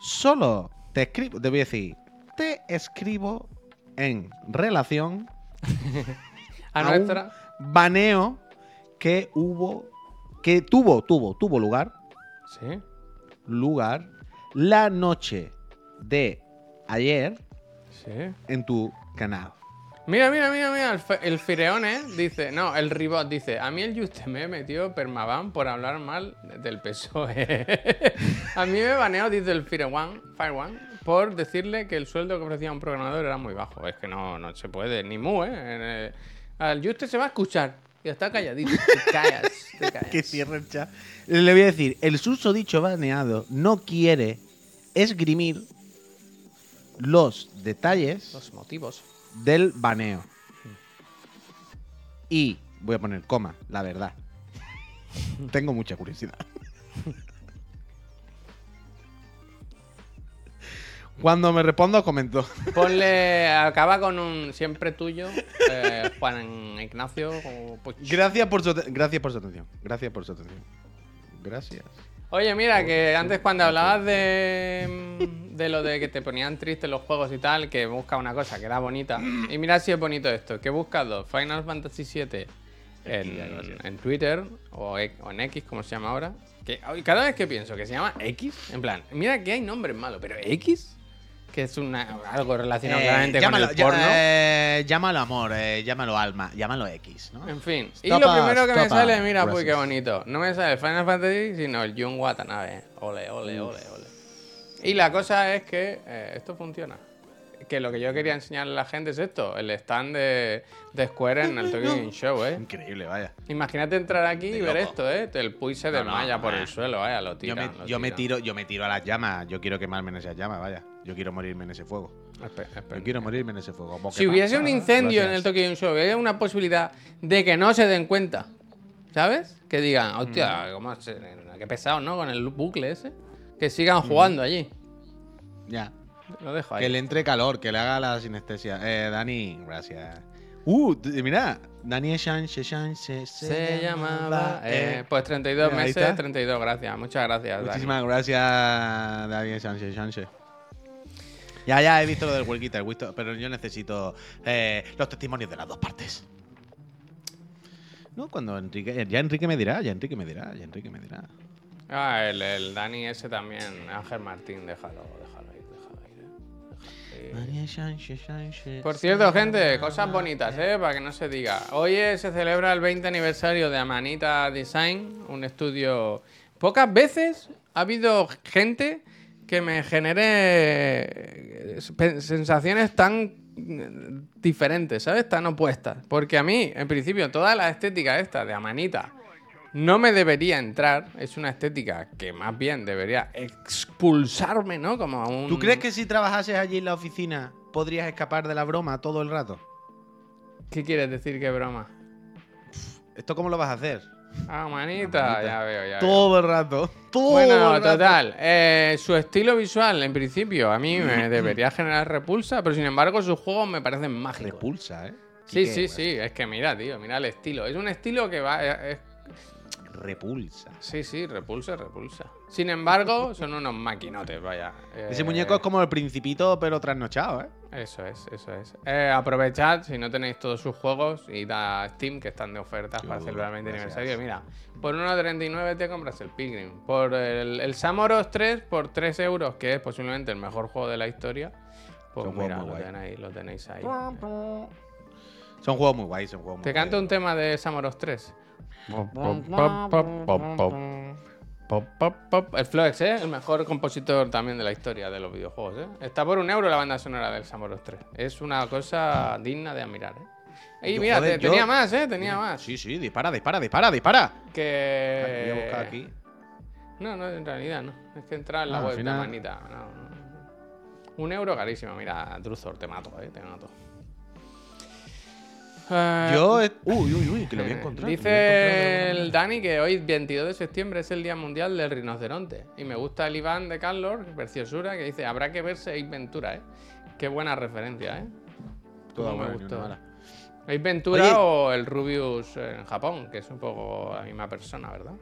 Solo te escribo, te voy a decir, te escribo en relación A a un nuestra. baneo que hubo, que tuvo, tuvo, tuvo lugar, Sí. lugar la noche de ayer Sí. en tu canal. Mira, mira, mira, mira, el, fe- el Fireone dice, no, el Ribot dice, a mí el Juste me metió permaban por hablar mal del PSOE. a mí me baneó, dice el Fire One, Fire One, por decirle que el sueldo que ofrecía un programador era muy bajo. Es que no, no se puede, ni mu, ¿eh? Al Juste se va a escuchar está calladito. Te callas, te callas. Que cierre el chat. Le voy a decir, el susodicho baneado no quiere esgrimir los detalles Los motivos. del baneo. Y voy a poner coma, la verdad. Tengo mucha curiosidad. Cuando me respondo, comento. Ponle, acaba con un siempre tuyo, eh, Juan Ignacio. o Puig. Gracias por su, gracias por su atención. Gracias por su atención. Gracias. Oye, mira, que antes cuando hablabas de, mm, de lo de que te ponían tristes los juegos y tal, que busca una cosa que era bonita. Y mira si es bonito esto. que buscas dos? Final Fantasy VII en, en Twitter o, e- o en X, como se llama ahora. Que cada vez que pienso que se llama X, en plan, mira que hay nombres malos, pero X, que es una, algo relacionado Eh, claramente llámalo, con el porno. eh, llámalo amor, eh, llámalo alma, llámalo X, ¿no? En fin, y lo us, primero que me sale, mira, pues qué bonito. No me sale Final Fantasy, sino el Jun Watanabe. Ole, ole, ole, ole. Y la cosa es que eh, esto funciona. Que lo que yo quería enseñarle a la gente es esto: el stand de, de Square en el Tokyo Game Show, ¿eh? Increíble, vaya. Imagínate entrar aquí y De ver esto, ¿eh? El Puy se No, desmaya no, por el suelo, vaya, lo Yo, tiran. me, lo yo me tiro, yo me tiro a las llamas. Yo quiero quemarme en esas llamas, vaya. Yo quiero morirme en ese fuego. Espera. Yo quiero morirme en ese fuego. Si hubiese un incendio en el. Tokyo Game Show, hay una posibilidad de que no se den cuenta. ¿Sabes? Que digan, hostia, Mm. cómo se- qué pesado, ¿no? Con el bucle ese. Que sigan jugando allí. Ya. Lo dejo ahí. Que le entre calor, que le haga la sinestesia. Eh, Dani, gracias. Uh, mira, Dani Shanche Shanche Se llamaba. eh, pues 32 Mira, ahí meses, está. 32, gracias. Muchas gracias. Dani. Muchísimas gracias, Dani Sánchez Sánchez. Ya, ya he visto lo del visto, pero yo necesito eh, los testimonios de las dos partes. No, cuando Enrique. Ya Enrique me dirá, ya Enrique me dirá, ya Enrique me dirá. Ah, el, el Dani ese también. Ángel Martín, déjalo, déjalo. Eh. Por cierto, gente, cosas bonitas, ¿eh? Para que no se diga. Hoy se celebra el 20 aniversario de Amanita Design, un estudio... Pocas veces ha habido gente que me genere eh, sensaciones tan mm, diferentes, ¿sabes? Tan opuestas. Porque a mí, en principio, toda la estética esta de Amanita no me debería entrar. Es una estética que más bien debería expulsarme, ¿no? Como a un... ¿Tú crees que si trabajases allí en la oficina podrías escapar de la broma todo el rato? ¿Qué quieres decir? ¿Qué broma? ¿Esto cómo lo vas a hacer? Ah, manita, Manita. ya veo, ya veo. Todo el rato. Todo Bueno, el rato. total. eh, su estilo visual, en principio, a mí me debería generar repulsa, pero sin embargo, sus juegos me parecen mágicos. Repulsa, ¿eh? Sí, sí, sí. Es que mira, tío, mira el estilo. Es un estilo que va. es- Repulsa. sí, sí, repulsa, repulsa. Sin embargo, son unos maquinotes, vaya. Ese Eh, muñeco es como el principito, pero trasnochado, ¿eh? Eso es, eso es. Eh, aprovechad, si no tenéis todos sus juegos, id a Steam, que están de ofertas para celebrar el 20 gracias. aniversario. Mira, por 1,39 te compras el Pilgrim. Por el, el Samoros 3, por 3 euros, que es posiblemente el mejor juego de la historia. Pues Son juegos mira, muy lo guay. tenéis, lo tenéis ahí. Son juegos muy guays, son juegos muy Te canto un tema de Samoros 3. Pop, pop, pop. El Floex, ¿eh? El mejor compositor también de la historia de los videojuegos, ¿eh? Está por un euro la banda sonora del Samoros 3. Es una cosa digna de admirar, ¿eh? Y mira, joder, te- yo- tenía más, ¿eh? Tenía más. Sí, sí, dispara, dispara, dispara, dispara. Que... Voy a buscar aquí. No, no, en realidad no. Es que entrar en la Ah, web final- de manita. No, no. Un euro carísimo. Mira, Druzor, te mato, ¿eh? Te mato. Eh, Yo. Uy, uy, uy, que lo voy a Eh, encontrar. Dice el Dani que hoy, 22 de septiembre, es el Día Mundial del Rinoceronte. Y me gusta el Iván de Carlos, preciosura, que dice: Habrá que verse Ace Ventura, ¿eh? Qué buena referencia, ¿eh? Toda Cómo me gustó. Ace Ventura Oye. o el Rubius en Japón, que es un poco la misma persona, ¿verdad?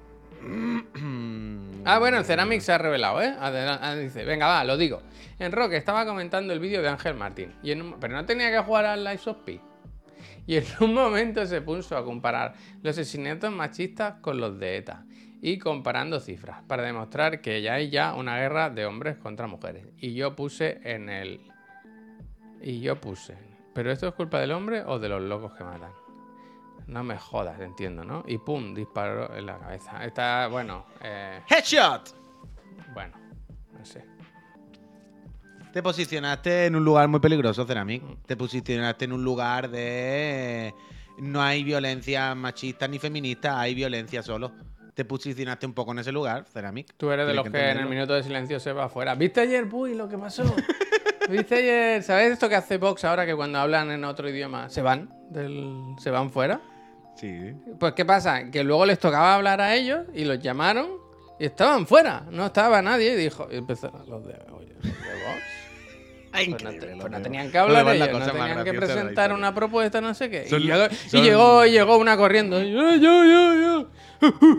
Ah, bueno, el Ceramic se ha revelado, ¿eh? Adela- ah, dice, venga, va, lo digo. En Rock estaba comentando el vídeo de Ángel Martín, y en un- pero no tenía que jugar al Life of Pi. Y en un momento se puso a comparar los asesinatos machistas con los de ETA y comparando cifras para demostrar que ya hay ya una guerra de hombres contra mujeres. Y yo puse en el. Y yo puse. ¿Pero esto es culpa del hombre o de los locos que matan? No me jodas, entiendo, ¿no? Y pum, disparó en la cabeza. Está, bueno, eh, ¡Headshot! bueno, no sé. Te posicionaste en un lugar muy peligroso, Ceramic. Te posicionaste en un lugar de. No hay violencia machista ni feminista, hay violencia solo. Te posicionaste un poco en ese lugar, Ceramic. Tú eres de los que en el minuto de silencio se va afuera. ¿Viste ayer, Puy, lo que pasó? ¿Viste ayer? ¿Sabes esto que hace Vox ahora que cuando hablan en otro idioma se van? Del, se van fuera. Sí. Pues ¿qué pasa? Que luego les tocaba hablar a ellos y los llamaron y estaban fuera. No estaba nadie y dijo... Y empezaron los de... Oye, los de Vox. Pues no, te- pues no tenían que hablar la ellos, no tenían que presentar una propuesta, no sé qué. Y Son- llegó, y son- llegó, y llegó una corriendo. y, "Eh, yo, yo, yo".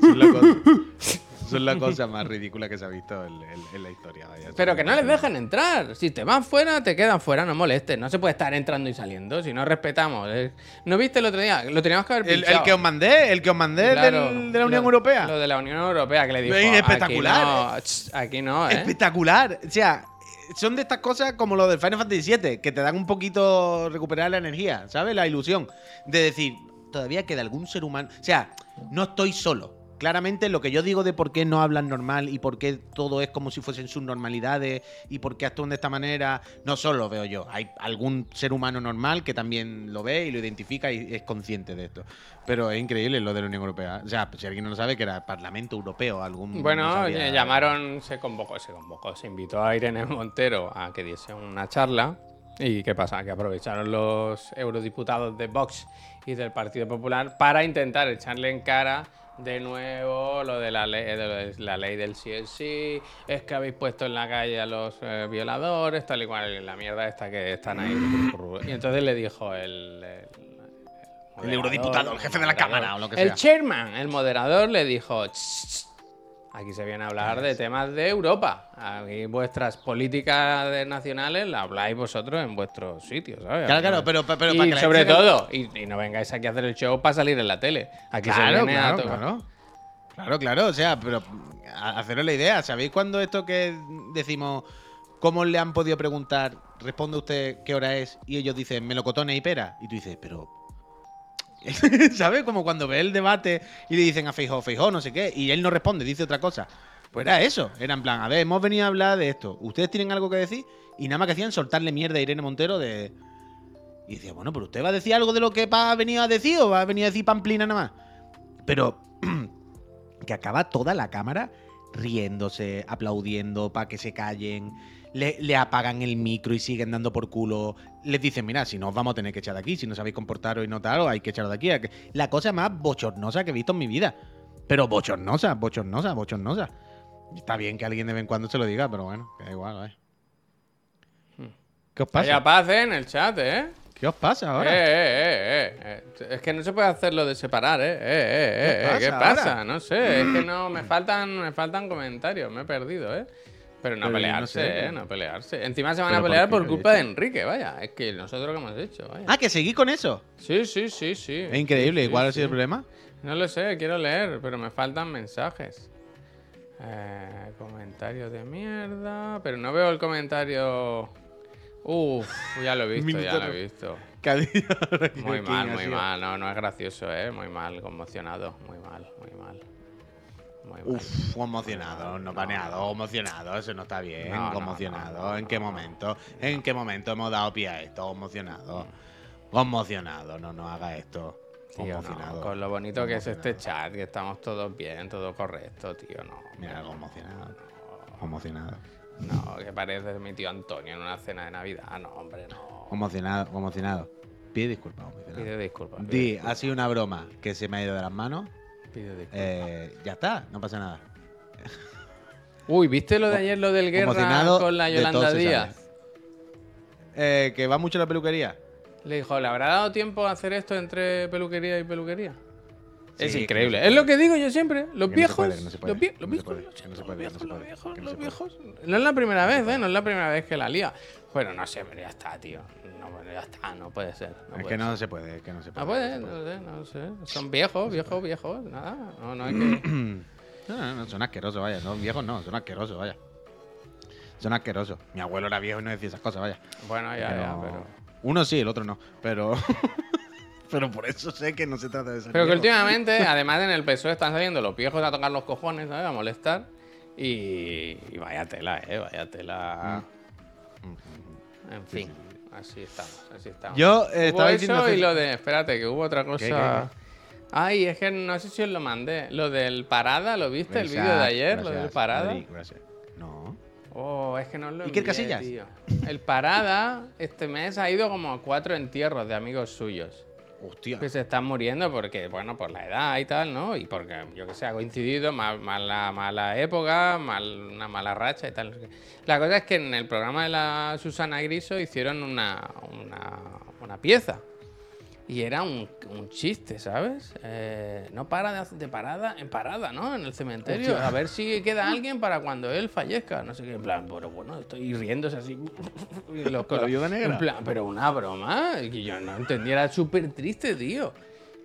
Son la cosa, son la cosa más ridícula que se ha visto en, en- en la historia. vaya. Pero que no les dejan entrar. Si te van fuera, te quedan fuera, no molestes. No se puede estar entrando y saliendo si no respetamos. Eh, ¿No viste el otro día? Lo teníamos que haber El, el pinchado. que os mandé, el que os mandé Claro, del- de la Unión lo- Europea. Lo de la Unión Europea que le dijo. Es espectacular. Aquí no, aquí no, ¿eh? Espectacular. O sea, son de estas cosas como lo del Final Fantasy VII, que te dan un poquito recuperar la energía, ¿sabes? La ilusión de decir, todavía queda algún ser humano. O sea, no estoy solo. Claramente lo que yo digo de por qué no hablan normal y por qué todo es como si fuesen sus normalidades y por qué actúan de esta manera, no solo lo veo yo. Hay algún ser humano normal que también lo ve y lo identifica y es consciente de esto. Pero es increíble lo de la Unión Europea. O sea, si alguien no lo sabe, que era el Parlamento Europeo, algún... no Bueno, sabía- eh, llamaron, se convocó, se convocó, se invitó a Irene Montero a que diese una charla. ¿Y qué pasa? Que aprovecharon los eurodiputados de Vox y del Partido Popular para intentar echarle en cara de nuevo lo de la ley, de lo de la ley del sí es sí, es que habéis puesto en la calle a los eh, violadores, tal y cual, la mierda esta que están ahí. Y entonces le dijo el... el- El eurodiputado, el jefe de la Cámara o lo que El sea. chairman, el moderador, le dijo... "Ch, ch, Aquí se viene a hablar de temas de Europa. Aquí vuestras políticas nacionales las habláis vosotros en vuestros sitios, ¿sabes? Claro, claro, pero- pero y para que la sobre gente- todo, y, y no vengáis aquí a hacer el show para salir en la tele. Aquí se viene a claro, tocar. claro. Claro, claro, o sea, pero a- haceros la idea, ¿sabéis cuando esto que decimos, cómo le han podido preguntar, responde usted qué hora es, y ellos dicen melocotones y pera, y tú dices, pero... ¿Sabes? Como cuando ve el debate y le dicen a Feijó, Feijó, no sé qué, y él no responde, dice otra cosa. Pues era eso, era en plan, a ver, hemos venido a hablar de esto, ¿ustedes tienen algo que decir? Y nada más que hacían soltarle mierda a Irene Montero de... Y decía, bueno, pero usted va a decir algo de lo que ha venido a decir o va a venir a decir pamplina nada más. Pero que acaba toda la cámara riéndose, aplaudiendo para que se callen, le, le apagan el micro y siguen dando por culo. Les dicen, mira, si no os vamos a tener que echar de aquí, si no sabéis comportaros y no tal, hay que echar de aquí. La cosa más bochornosa que he visto en mi vida. Pero bochornosa, bochornosa, bochornosa. Está bien que alguien de vez en cuando se lo diga, pero bueno, que da igual, ¿eh? ¿Qué os pasa? paz ¿eh? en el chat, ¿eh? ¿Qué os pasa ahora? eh, eh, eh, eh. Es que no se puede hacer lo de separar, ¿eh? Eh, eh, eh, ¿Qué ¿Qué pasa? No sé, es que no, me faltan, me faltan comentarios, me he perdido, ¿eh? Pero no no pelearse, sé, ¿eh? No pelearse. Encima se van ¿Pero a pelear por ¿Qué culpa de? Enrique, vaya. Es que nosotros que hemos hecho, vaya. Ah, que seguí con eso. Sí, sí, sí, sí. Es increíble. Sí, ¿Y cuál ha sí, sido el problema? No lo sé, quiero leer, pero me faltan mensajes. Eh, comentarios de mierda. Pero no veo el comentario. Uf, ya lo he visto, ya lo he visto. Muy mal, muy mal. No, no es gracioso, ¿eh? Muy mal, conmocionado. Muy mal, muy mal. Muy. Uf, conmocionado, no baneado, emocionado, eso no está bien, No, no, conmocionado. no, no, ¿En qué no, momento? ¿En qué momento hemos dado pie a esto? Conmocionado. Conmocionado, no, no haga esto. Tío, no, con lo bonito que es este chat, que estamos todos bien, todo correcto, tío, no. Mira, conmocionado. Conmocionado. No, que parece mi tío Antonio en una cena de Navidad. No, hombre, no. Conmocionado, conmocionado. Pide disculpas, conmocionado. Pido disculpas. Di, ha sido una broma que se me ha ido de las manos. Eh, ya está, no pasa nada. Uy, ¿viste lo de ayer, lo del guerra con la Yolanda Díaz? Eh, que va mucho la peluquería. Le dijo, ¿le habrá dado tiempo a hacer esto entre peluquería y peluquería? es que increíble. no es lo que digo yo siempre. Los viejos. los viejos. los viejos. No es la primera vez, ¿eh? No es la primera vez que la lía. Bueno, no sé, pero ya está, tío. No, bueno, ya está, no puede ser. No es puede que no ser. se puede, es que no se puede. No puede, no sé, no sé. Son viejos, viejos, viejos. Nada, no, no hay que. No, no, no, son asquerosos, vaya. No, viejos no, son asquerosos, vaya. Son asquerosos. Mi abuelo era viejo y no decía esas cosas, vaya. Bueno, ya, ya, Pero- pero. Uno sí, el otro no. Pero. pero por eso sé que no se trata de ser. Pero que últimamente, además en el PSOE están saliendo los viejos a tocar los cojones, ¿sabes? A molestar. Y, y vaya tela, ¿eh? Vaya tela. En fin, así estamos, así estamos. Yo eh, estaba eso diciendo. y lo de... Espérate, que hubo otra cosa... ¿Qué, qué, qué? Ay, es que no sé si os lo mandé. Lo del Parada, ¿lo viste? El vídeo de ayer, lo del Parada. Madrid, gracias. No. Oh, es que no os lo ¿Iker envié, Casillas? tío. El Parada este mes ha ido como a cuatro entierros de amigos suyos. Que se están muriendo porque, bueno, por la edad y tal, ¿no? Y porque, yo que sé, ha coincidido, mal- mala, mala época, mal- una mala racha y tal. La cosa es que en el programa de la Susana Griso hicieron una, una, una pieza. Y era un, un chiste, ¿sabes? Eh, no para de, parada en parada, ¿no? En el cementerio. Hostia. A ver si queda alguien para cuando él fallezca. No sé qué, en plan, pero bueno, estoy riéndose así. y los Con la viuda negra. En plan, pero una broma, que yo no entendía, era súper triste, tío.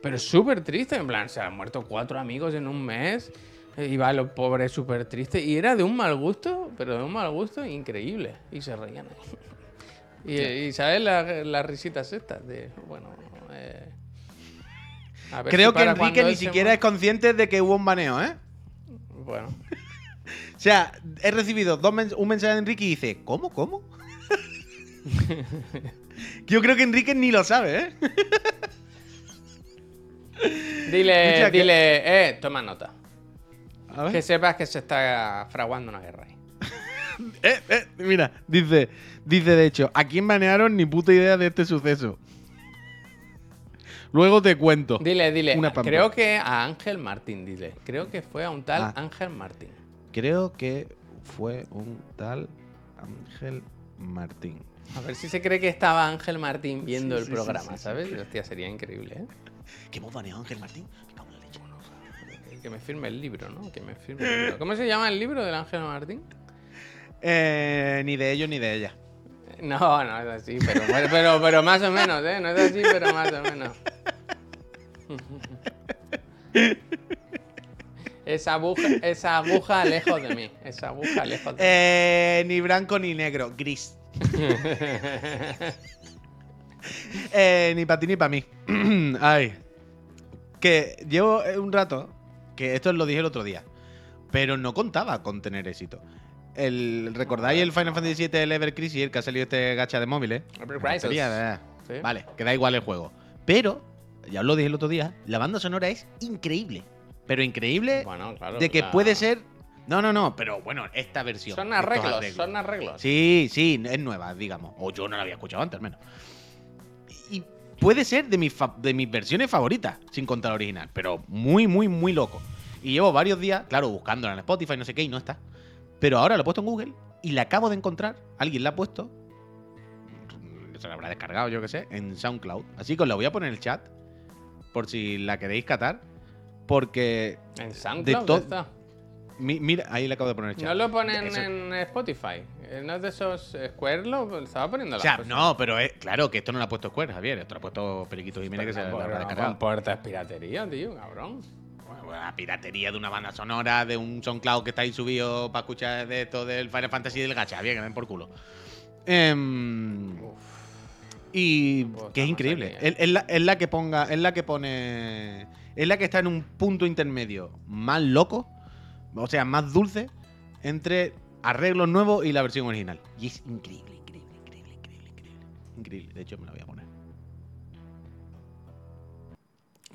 Pero súper triste, en plan, se han muerto cuatro amigos en un mes. eh, Iba los pobres súper triste. Y era de un mal gusto, pero de un mal gusto increíble. Y se reían ahí. Y, y ¿sabes las, risitas estas? De, bueno, Creo si que Enrique ni siquiera es consciente de que hubo un baneo, ¿eh? Bueno, O sea, he recibido dos un mensaje de Enrique y dice, ¿cómo? ¿Cómo? Yo creo que Enrique ni lo sabe, ¿eh? dile, Escucha, que- dile, eh, toma nota. A ver. Que sepas que se está fraguando una guerra ahí. Eh, eh, mira, dice, dice de hecho, ¿a quién banearon? Ni puta idea de este suceso. Luego te cuento. Dile, dile. Una pampa. creo que a Ángel Martín, dile. Creo que fue a un tal Ah. Ángel Martín. Creo que fue un tal Ángel Martín. A ver si se cree que estaba Ángel Martín viendo Sí, el sí, sí, programa, sí, sí. ¿sabes? Hostia, sería increíble, ¿eh? ¿Qué hemos baneado Ángel Martín? Me cago en la leche. Que me firme el libro, ¿no? Que me firme el libro. ¿Cómo se llama el libro del Ángel Martín? Eh, ni de ellos ni de ella. No, no es así, pero, pero, pero, más o menos, ¿eh? No es así, pero más o menos. Esa aguja, esa aguja lejos de mí. Esa aguja lejos de mí. Eh, ni blanco ni negro, gris. Eh, ni para ti ni para mí. Ay. Que llevo eh, un rato, que esto lo dije el otro día, pero no contaba con tener éxito. El, ¿Recordáis el Final Fantasy VII, el Ever Crisis, el que ha salido este gacha de móviles? Tontería, ¿verdad? Sí. Vale, que da igual el juego. Pero, ya os lo dije el otro día, la banda sonora es increíble. Pero increíble Bueno, claro. de que la- puede ser... No, no, no, pero bueno, esta versión. Son arreglos, son arreglos. Sí, sí, es nueva, digamos. O yo no la había escuchado antes, al menos. Y puede ser de mis, de mis versiones favoritas, sin contar la original. Pero muy, muy, muy loco. Y llevo varios días, claro, buscándola en Spotify, no sé qué, y no está. Pero ahora lo he puesto en Google y la acabo de encontrar. Alguien la ha puesto. Se la habrá descargado, yo qué sé, en SoundCloud. Así que os la voy a poner en el chat. Por si la queréis catar. Porque. En SoundCloud to- está. mi- mira, ahí le acabo de poner el chat. No lo ponen Eso- en Spotify. Eh, ¿No es de esos Square? Lo estaba poniendo O las sea, cosas. no, pero es, claro que esto no lo ha puesto Square, Javier. Esto lo ha puesto Periquito Jiménez que se lo no, no descargado. comportas piratería, tío, cabrón. La piratería de una banda sonora, de un SoundCloud que está ahí subido para escuchar de esto del Final Fantasy y del gacha. Bien, que den por culo. Em, y que es increíble. Es, es la, es la que ponga, es la que pone, es la que está en un punto intermedio más loco, o sea, más dulce entre arreglos nuevos y la versión original. Y es increíble, increíble, increíble, increíble, increíble. Increíble. De hecho, me la voy a poner.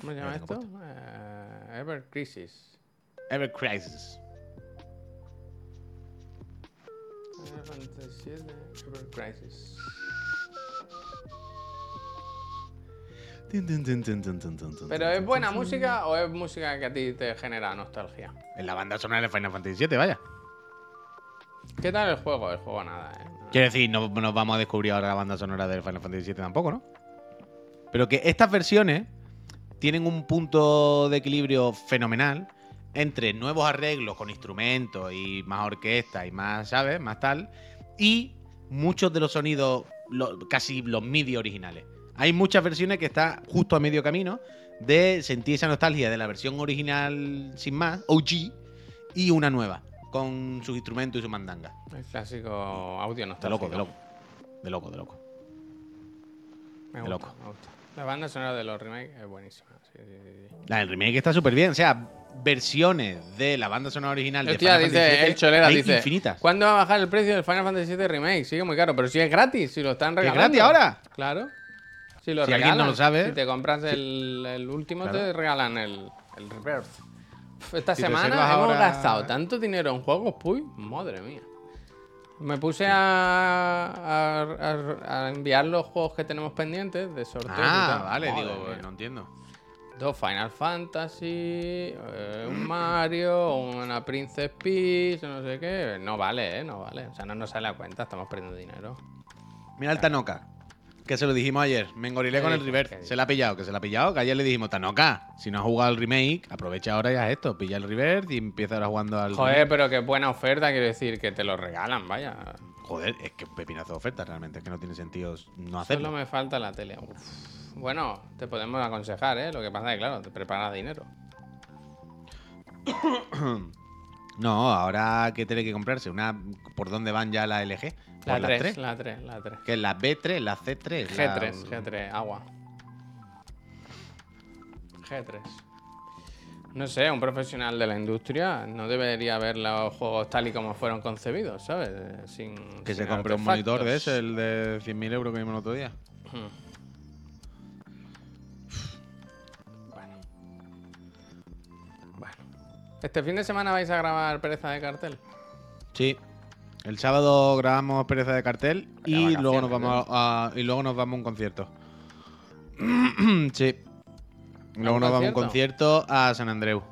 ¿Cómo se llama esto? Eh, Ever Crisis. Ever Crisis. Final Fantasy VII, Ever Crisis. ¿Pero es buena música o es música que a ti te genera nostalgia? En la banda sonora de Final Fantasy VII, vaya. ¿Qué tal el juego? El juego nada, ¿eh? Quiero decir, no nos vamos a descubrir ahora la banda sonora del Final Fantasy VII tampoco, ¿no? Pero que estas versiones tienen un punto de equilibrio fenomenal entre nuevos arreglos con instrumentos y más orquesta y más, ¿sabes? Más tal. Y muchos de los sonidos, lo- casi los MIDI originales. Hay muchas versiones que están justo a medio camino de sentir esa nostalgia de la versión original sin más, OG, y una nueva, con sus instrumentos y su mandanga. El clásico audio De nostálgico. loco, de loco. De loco, de loco. Me De gusta, loco. me gusta. La banda sonora de los remakes es buenísima. Sí, sí, sí. La del remake está súper bien. O sea, versiones de la banda sonora original de Hostia, Final dice Fantasy VII el Cholera, hay dice. infinitas. ¿Cuándo va a bajar el precio del Final Fantasy VII Remake? Sigue muy caro, pero si es gratis, si lo están ¿Que es regalando. gratis ahora? Claro. Si lo Si alguien no regalan. lo sabe. Si te compras el, el último, Claro. te regalan el, el Rebirth. Esta Si semana hemos ahora- gastado tanto dinero en juegos, puy, madre mía. Me puse a, a- enviar los juegos que tenemos pendientes de sorteo. Ah, vale, Madre digo, mía. no entiendo. Dos Final Fantasy, eh, un Mario, una Princess Peach, no sé qué. No vale, ¿eh? No vale. O sea, no nos sale a cuenta, estamos perdiendo dinero. Mira el Tanoka. Que se lo dijimos ayer. Me engorilé ¿Qué con el. ¿Qué Se la ha pillado, que se la ha pillado. Que ayer le dijimos, Tanoka, si no has jugado al remake, aprovecha ahora y haz esto. Pilla el reverse y empieza ahora jugando al. Joder, remake. pero qué buena oferta, quiero decir, que te lo regalan, vaya. Joder, es que pepinazo de oferta realmente. Es que no tiene sentido no hacerlo. Solo me falta la tele. Uf. Bueno, te podemos aconsejar, ¿eh? Lo que pasa es que, claro, te preparas dinero. No, ahora ¿qué tiene que comprarse? Una ¿Por dónde van ya la LG? La ¿Por las 3, tres? la 3, la 3. Que es la B3, la C3. la- G3, G3, agua. G3. No sé, un profesional de la industria no debería ver los juegos tal y como fueron concebidos, ¿sabes? Sin, Que se sin compre un monitor de ese, el de 100.000 euros que vimos el otro día. Hmm. Bueno. Bueno. ¿Este fin de semana vais a grabar Pereza de Cartel? Sí. El sábado grabamos Pereza de Cartel y luego, nos vamos a, y luego nos vamos a un concierto. sí. Luego nos vamos a un concierto? a San Andreu.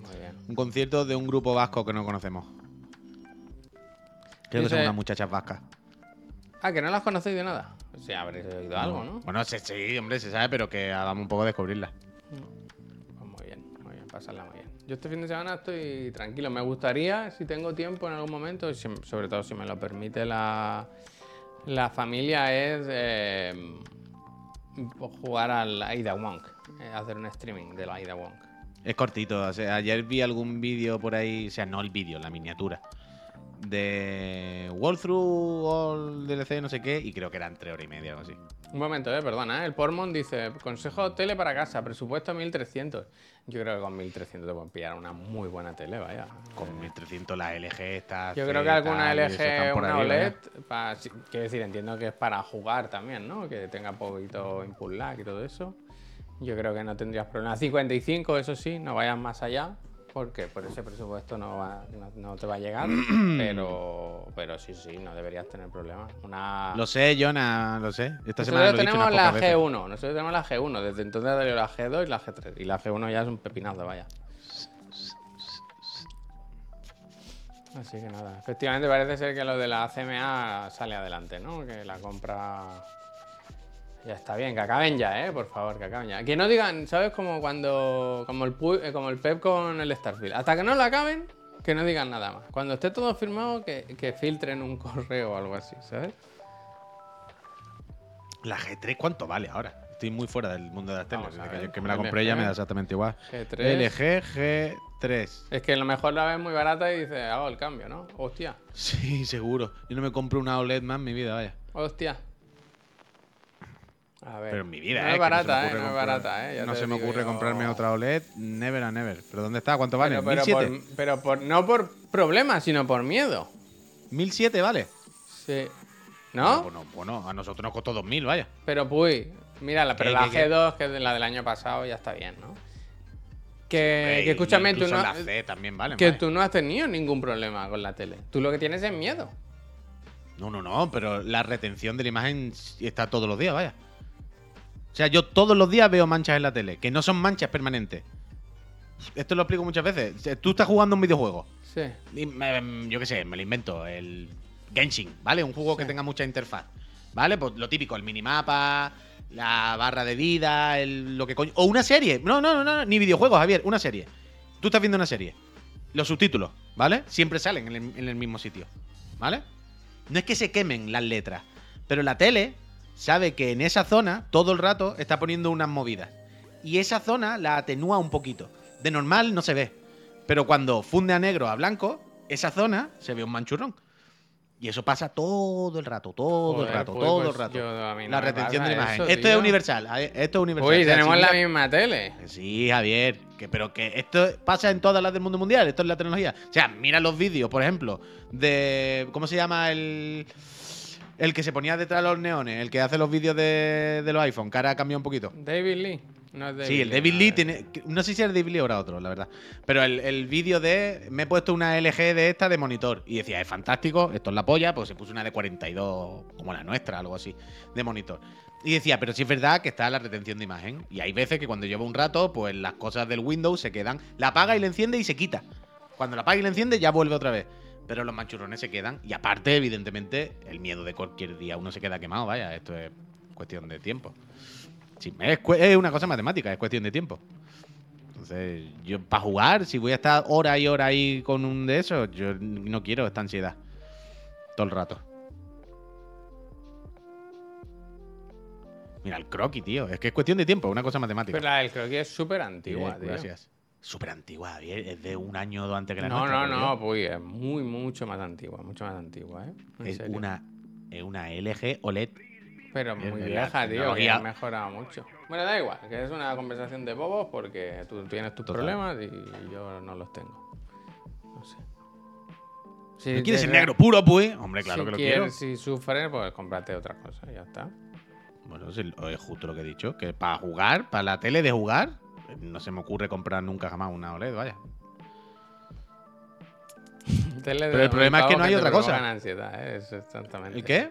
Muy bien. Un concierto de un grupo vasco que no conocemos. Creo que son unas muchachas vascas. Ah, que no las conocéis de nada. Sí, habréis oído algo, ¿no? Bueno, sí, sí, hombre, se sabe, pero que hagamos un poco de descubrirla. Pues muy bien, muy bien, pasarla muy bien. Yo este fin de semana estoy tranquilo. Me gustaría, si tengo tiempo en algún momento, si- sobre todo si me lo permite la, la familia, es eh, jugar al Aida Wonk. eh, hacer un streaming del Aida Wonk. Es cortito. o sea, ayer vi algún vídeo por ahí, o sea, no el vídeo, la miniatura. De Walkthrough All DLC, no sé qué, y creo que eran tres horas y media o algo así. Un momento, eh, perdona. eh, El Pormon dice: Consejo tele para casa, presupuesto 1300. Yo creo que con 1300 te pueden pillar una muy buena tele, vaya. Con 1300 la LG está. Yo creo que alguna LG, una OLED, ¿eh? pa- sí, quiero decir, entiendo que es para jugar también, ¿no? Que tenga poquito input lag y todo eso. Yo creo que no tendrías problema. 55, eso sí, no vayas más allá, porque por ese presupuesto no, va- no, no te va a llegar, pero, pero sí, sí, no deberías tener problemas. Una... Lo sé, Jonah, lo sé. Esta semana Nosotros lo dicho tenemos la pocas veces. G1, nosotros tenemos la G1, desde entonces ha salido la G2 y la G3, y la G1 ya es un pepinazo, vaya. Así que nada, efectivamente parece ser que lo de la CMA sale adelante, ¿no? Que la compra ya está bien, que acaben ya, ¿eh? Por favor, que acaben ya. Que no digan, ¿sabes? Como cuando, como el, Pu- eh, como el Pep con el Starfield. Hasta que no la acaben, que no digan nada más. Cuando esté todo firmado, que, que filtren un correo o algo así, ¿sabes? La G3, ¿cuánto vale ahora? Estoy muy fuera del mundo de las teles. Que yo me la compré ya me da exactamente igual. G3. LG G3. Es que a lo mejor la ves muy barata y dices, hago el cambio, ¿no? Hostia, Sí, seguro. Yo no me compro una OLED más en mi vida, vaya. hostia. A ver. Pero en mi vida, no ¿eh? es que se me barata, ¿eh? ocurre No es comprar- barata, ¿eh? No se me ocurre yo. comprarme otra OLED, never a never. ¿Pero dónde está? ¿Cuánto vale? Pero, pero, por, ¿1007? pero por, no por problemas, sino por miedo. ¿1007 vale? Sí. ¿No? Bueno, bueno, a nosotros nos costó 2000, vaya. Pero, puy, mira, la, pero ¿Qué, la qué, qué? G2, que es la del año pasado, ya está bien, ¿no? Que, Ey, que escúchame, tú no, la C también vale. que tú no has tenido ningún problema con la tele. Tú lo que tienes es miedo. No, no, no, pero la retención de la imagen está todos los días, vaya. O sea, yo todos los días veo manchas en la tele, que no son manchas permanentes. Esto lo explico muchas veces. Tú estás jugando un videojuego. Sí. y me- yo qué sé, me lo invento. El Genshin, ¿vale? Un juego que tenga mucha interfaz. ¿Vale? Pues lo típico, el minimapa, la barra de vida, el, lo que coño. O una serie. No, no, no, no, ni videojuegos, Javier, una serie. Tú estás viendo una serie. Los subtítulos, ¿vale? Siempre salen en el, en el mismo sitio. ¿Vale? No es que se quemen las letras, pero la tele sabe que en esa zona todo el rato está poniendo unas movidas. Y esa zona la atenúa un poquito. De normal no se ve. Pero cuando funde a negro a blanco, esa zona se ve un manchurrón. Y eso pasa todo el rato, todo el rato, pues, todo pues el rato. yo- mí no la retención de imagen. eso, esto es universal. Esto es universal. Uy, O sea, tenemos si la mira- misma tele. Sí, Javier, que, pero que esto pasa en todas las del mundo mundial, esto es la tecnología. O sea, mira los vídeos, por ejemplo, de. ¿Cómo se llama el. El que se ponía detrás de los neones, el que hace los vídeos de, de los iPhone, ahora ha cambiado un poquito. David Lee. No es David Sí, el David Lee tiene. No sé si es David Lee o era otro, la verdad. Pero el, el vídeo de. Me he puesto una LG de esta de monitor. Y decía, es fantástico, esto es la polla. Pues se puso una de 42, como la nuestra, algo así, de monitor. Y decía, pero sí es verdad que está la retención de imagen. Y hay veces que cuando lleva un rato, pues las cosas del Windows se quedan. La apaga y la enciende y se quita. Cuando la apaga y la enciende, ya vuelve otra vez. Pero los manchurrones se quedan. Y aparte, evidentemente, el miedo de cualquier día uno se queda quemado. Vaya, esto es cuestión de tiempo. Sí, es, una cosa matemática, es cuestión de tiempo. Entonces, yo para jugar, si voy a estar hora y hora ahí con un de esos, yo no quiero esta ansiedad. Todo el rato. Mira, el croquis, tío. Es que es cuestión de tiempo, es una cosa matemática. Pero la del croquis es súper antigua, tío. gracias. Súper antigua. Es de un año o dos antes que la No, nuestra, no, no, pues es muy, mucho más antigua, mucho más antigua, ¿eh? En Es serio. una, es una LG OLED. Pero es muy la vieja, tío, que ha mejorado mucho. Bueno, da igual, que es una conversación de bobos porque tú tienes tus Total. problemas y yo no los tengo. No sé. Si ¿No quieres el negro puro, pues? Hombre, claro si que lo quieres, quiero. Si sufres, pues cómprate otra cosa, ya está. Bueno, es justo lo que he dicho. Que para jugar, para la tele de jugar, no se me ocurre comprar nunca jamás una OLED, vaya. Pero el 2000 problema es que no hay otra cosa. ansiedad, ¿eh? Eso exactamente. ¿Y qué?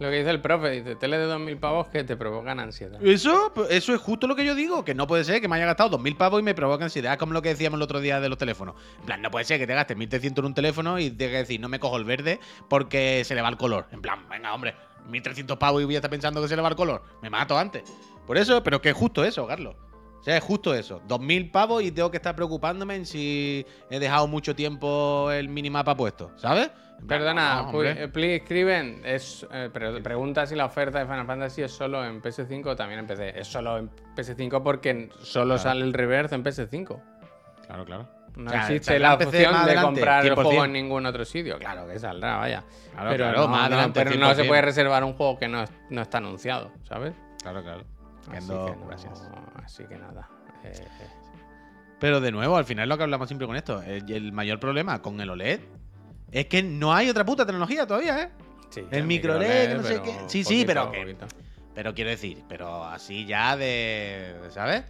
Lo que dice el profe, dice, tele de 2.000 pavos que te provocan ansiedad. Eso, pues, eso es justo lo que yo digo, que no puede ser que me haya gastado 2.000 pavos y me provoque ansiedad, como lo que decíamos el otro día de los teléfonos. En plan, no puede ser que te gastes 1.300 en un teléfono y tengas que decir, no me cojo el verde porque se le va el color. En plan, venga, hombre, 1.300 pavos y voy a estar pensando que se le va el color. Me mato antes. Por eso, pero que es justo eso, Carlos. O sea, es justo eso. 2.000 pavos y tengo que estar preocupándome en si he dejado mucho tiempo el minimapa puesto, ¿sabes? Perdona, no, hombre. eh, please escriben, es, eh, pre- pregunta si la oferta de Final Fantasy es solo en PS5 o también en PC. Es solo en PS5 porque solo sale el reverse en PS5. Claro, claro. No O sea, existe la opción de comprar el 100%. juego en ningún otro sitio. Claro que saldrá, vaya. Claro, pero claro, no, más no, adelante, pero no se 100%. puede reservar un juego que no, no está anunciado, ¿sabes? Claro, claro. Así que no- gracias. Así que nada. eh, eh. Pero de nuevo, al final lo que hablamos siempre con esto, el, el mayor problema con el OLED es que no hay otra puta tecnología todavía, ¿eh? Sí, El micro LED, que no sé qué. Sí, sí, pero que- Pero quiero decir, pero así ya de, ¿sabes?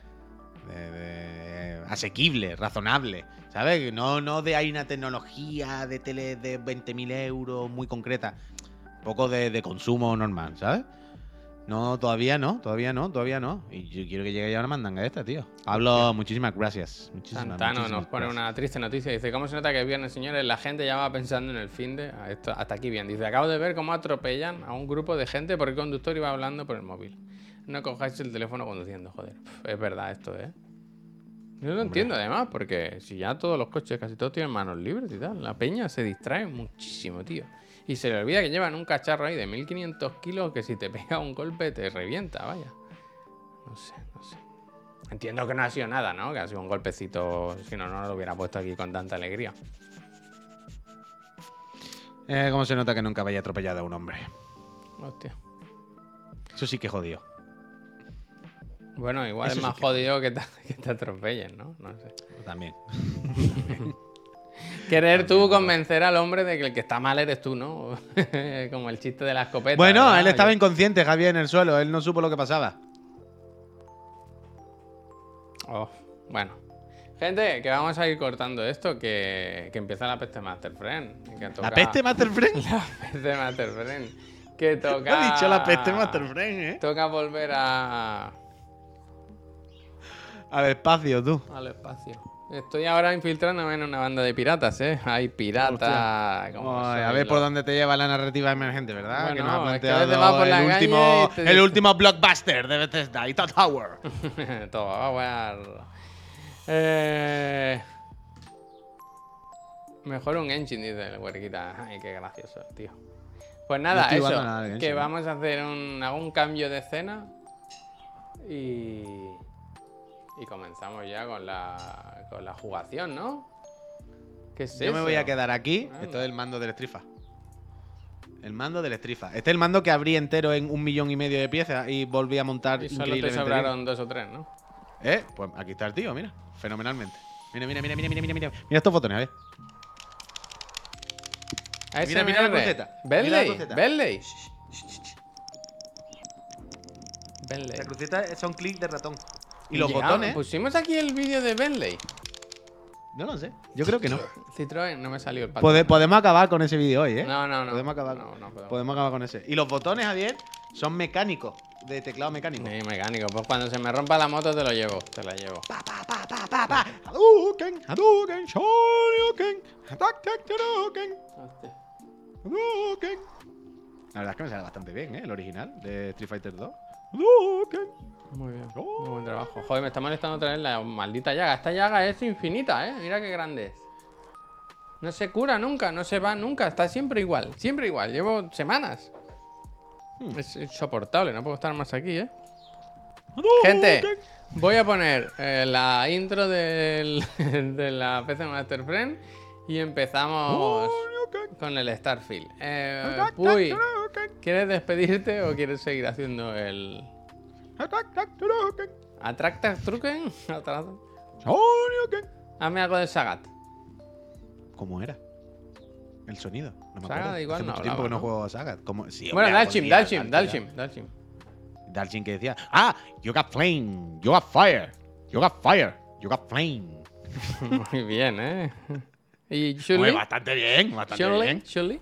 De, de- asequible, razonable, ¿sabes? No, no de hay una tecnología de tele de 20.000 euros muy concreta. Un poco de, de consumo normal, ¿sabes? No, todavía no, todavía no, todavía no. Y yo quiero que llegue ya una mandanga esta, tío. Hablo, muchísimas gracias. Muchísimas, Santano nos pone gracias. una triste noticia. Dice, ¿cómo se nota que es viernes, señores? La gente ya va pensando en el fin de... Esto, hasta aquí bien. Dice, acabo de ver cómo atropellan a un grupo de gente porque el conductor iba hablando por el móvil. No cojáis el teléfono conduciendo, joder. Es verdad esto, ¿eh? Yo lo entiendo además, porque si ya todos los coches, casi todos tienen manos libres y tal, la peña se distrae muchísimo, tío. Y se le olvida que llevan un cacharro ahí de 1500 kilos que si te pega un golpe te revienta, vaya. No sé, no sé. Entiendo que no ha sido nada, ¿no? Que ha sido un golpecito, si no, no lo hubiera puesto aquí con tanta alegría. Eh, ¿Cómo se nota que nunca vaya atropellado a un hombre? Hostia. Eso sí que jodido. Bueno, igual Eso es sí más que- jodido que te, que te atropellen, ¿no? No sé. También. Querer tú convencer al hombre de que el que está mal eres tú, ¿no? Como el chiste de la escopeta. Bueno, ¿verdad? él estaba inconsciente, Javier, en el suelo. Él no supo lo que pasaba. Oh, bueno. Gente, que vamos a ir cortando esto, que, que empieza la peste Master Friend. que ¿La peste Master Friend? La peste Master Friend. Que toca... Ha dicho la peste Master Friend, ¿eh? Toca volver a... Al espacio, tú. al espacio. Estoy ahora infiltrándome en una banda de piratas, ¿eh? Hay Ay, a ver por dónde te lleva la narrativa emergente, ¿verdad? Bueno, que nos ha es que a planteado vas por la el, último, te el último blockbuster de Bethesda, Ita Tower. Todo, va a jugar. Eh... Mejor un engine, dice el huerquita. Ay, qué gracioso, tío. Pues nada, eso. nada que vamos a hacer un, un cambio de escena. Y. Y comenzamos ya con la, con la jugación, ¿no? ¿Qué es Yo me voy a quedar aquí. Anda. Esto es el mando del Strifa. El mando del Strifa. Este es el mando que abrí entero en un millón y medio de piezas y volví a montar Y solo te sobraron dos o tres, ¿no? ¿Eh? Pues aquí está el tío, mira. Fenomenalmente. Mira, mira, mira, mira, mira, mira, mira. Mira estos botones, a ver. Mira, mira la cruceta. Bentley, Mira la cruceta. Bentley. Bentley. La cruceta son clics de ratón. Y los Llegamos- botones. Pusimos aquí el vídeo de Bentley. No lo sé. Yo creo que no. Citroën, no me salió el. Pode- podemos acabar con ese vídeo hoy, ¿eh? No, no, no. Podemos acabar, No, no podemos. podemos acabar con ese. Y los botones, Javier, son mecánicos. De teclado mecánico. Ni mecánico. Pues cuando se me rompa la moto te lo llevo. Te la llevo. Pa, pa, pa, pa, pa, pa. Hadouken, Hadouken, Shoryuken, Attack, Hadouken, Hostia. Hadouken. La verdad es que me sale bastante bien, ¿eh? El original de Street Fighter 2. Hadouken. Muy bien. Oh. Muy buen trabajo. Joder, me está molestando otra vez la maldita llaga. Esta llaga es infinita, ¿eh? Mira qué grande es. No se cura nunca, no se va nunca. Está siempre igual. Siempre igual. Llevo semanas. Hmm. Es insoportable. No puedo estar más aquí, ¿eh? Hadouken. Gente, voy a poner eh, la intro del- de la PC Master Friend y empezamos con el Starfield. Eh, Puy, ¿quieres despedirte o quieres seguir haciendo el Atracta Shoryuken. Hazme algo de Sagat. ¿Cómo era? El sonido. No me Sagat acuerdo. igual Hace no mucho tiempo hablaba, que no ¿no? juego a Sagat. ¿Cómo? Sí, Bueno, Dalchim, algún día, Dalchim, algún Dalchim, día. Dalchim. Dalchim que decía, ah, you got flame, you got fire, you got fire, you got flame. Muy bien, ¿eh? ¿Y Hombre, Chun-Li? bastante bien, bastante bien. Chun-Li?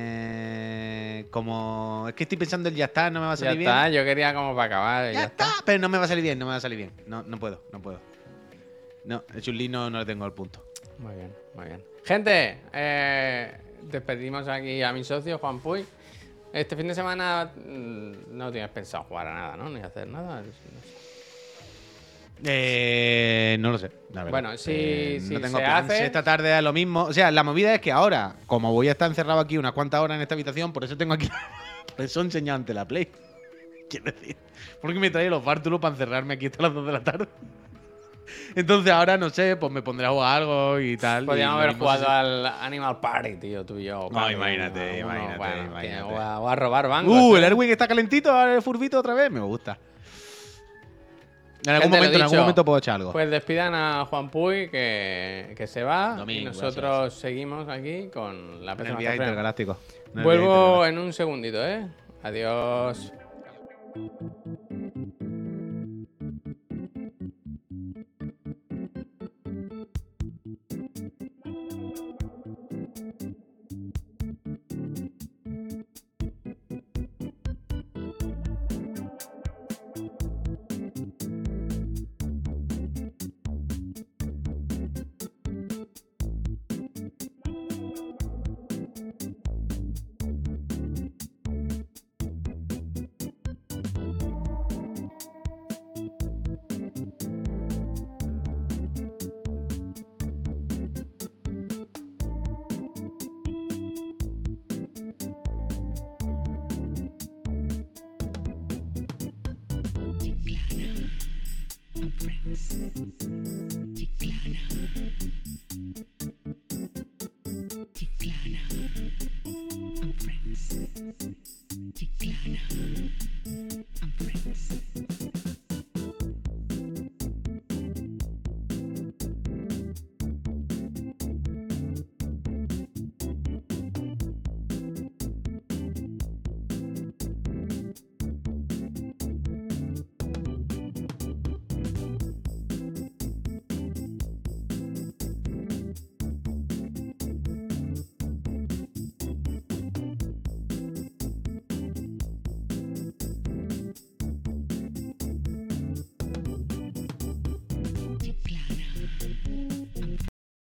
Eh, como es que estoy pensando el ya está, no me va a Ya salir está, bien. yo quería como para acabar. Ya, está. pero no me va a salir bien, no me va a salir bien. No, no puedo, no puedo. No, el Chun-Li no, no le tengo el punto. Muy bien, muy bien. Gente, eh, despedimos aquí a mi socio Juan Puy. Este fin de semana mm, no tienes pensado jugar a nada, ¿no? Ni hacer nada. No sé. Eh, no lo sé, la verdad. Bueno, si- Eh, si no tengo se plans. hace- Esta tarde a lo mismo. O sea, la movida es que ahora, como voy a estar encerrado aquí unas cuantas horas en esta habitación, por eso tengo aquí. por eso he enseñado ante la Play. Quiero decir. Porque me trae los bártulos para encerrarme aquí hasta las 2 de la tarde. Entonces ahora, no sé, pues me pondré a jugar algo y tal. Podríamos haber jugado al Animal Party, tío, tú y yo. No, imagínate, imagínate, bueno, imagínate. que- O a, robar bancos. Uh, ¿eh? el Erwin está calentito, ahora el furbito otra vez. Me gusta. En algún momento, en algún dicho, momento puedo echar algo. Pues despidan a Juan Puy, que, que se va. Domingo, y nosotros seguimos aquí con la en el viaje intergaláctico. En el viaje Vuelvo intergaláctico. en un segundito, ¿eh? Adiós.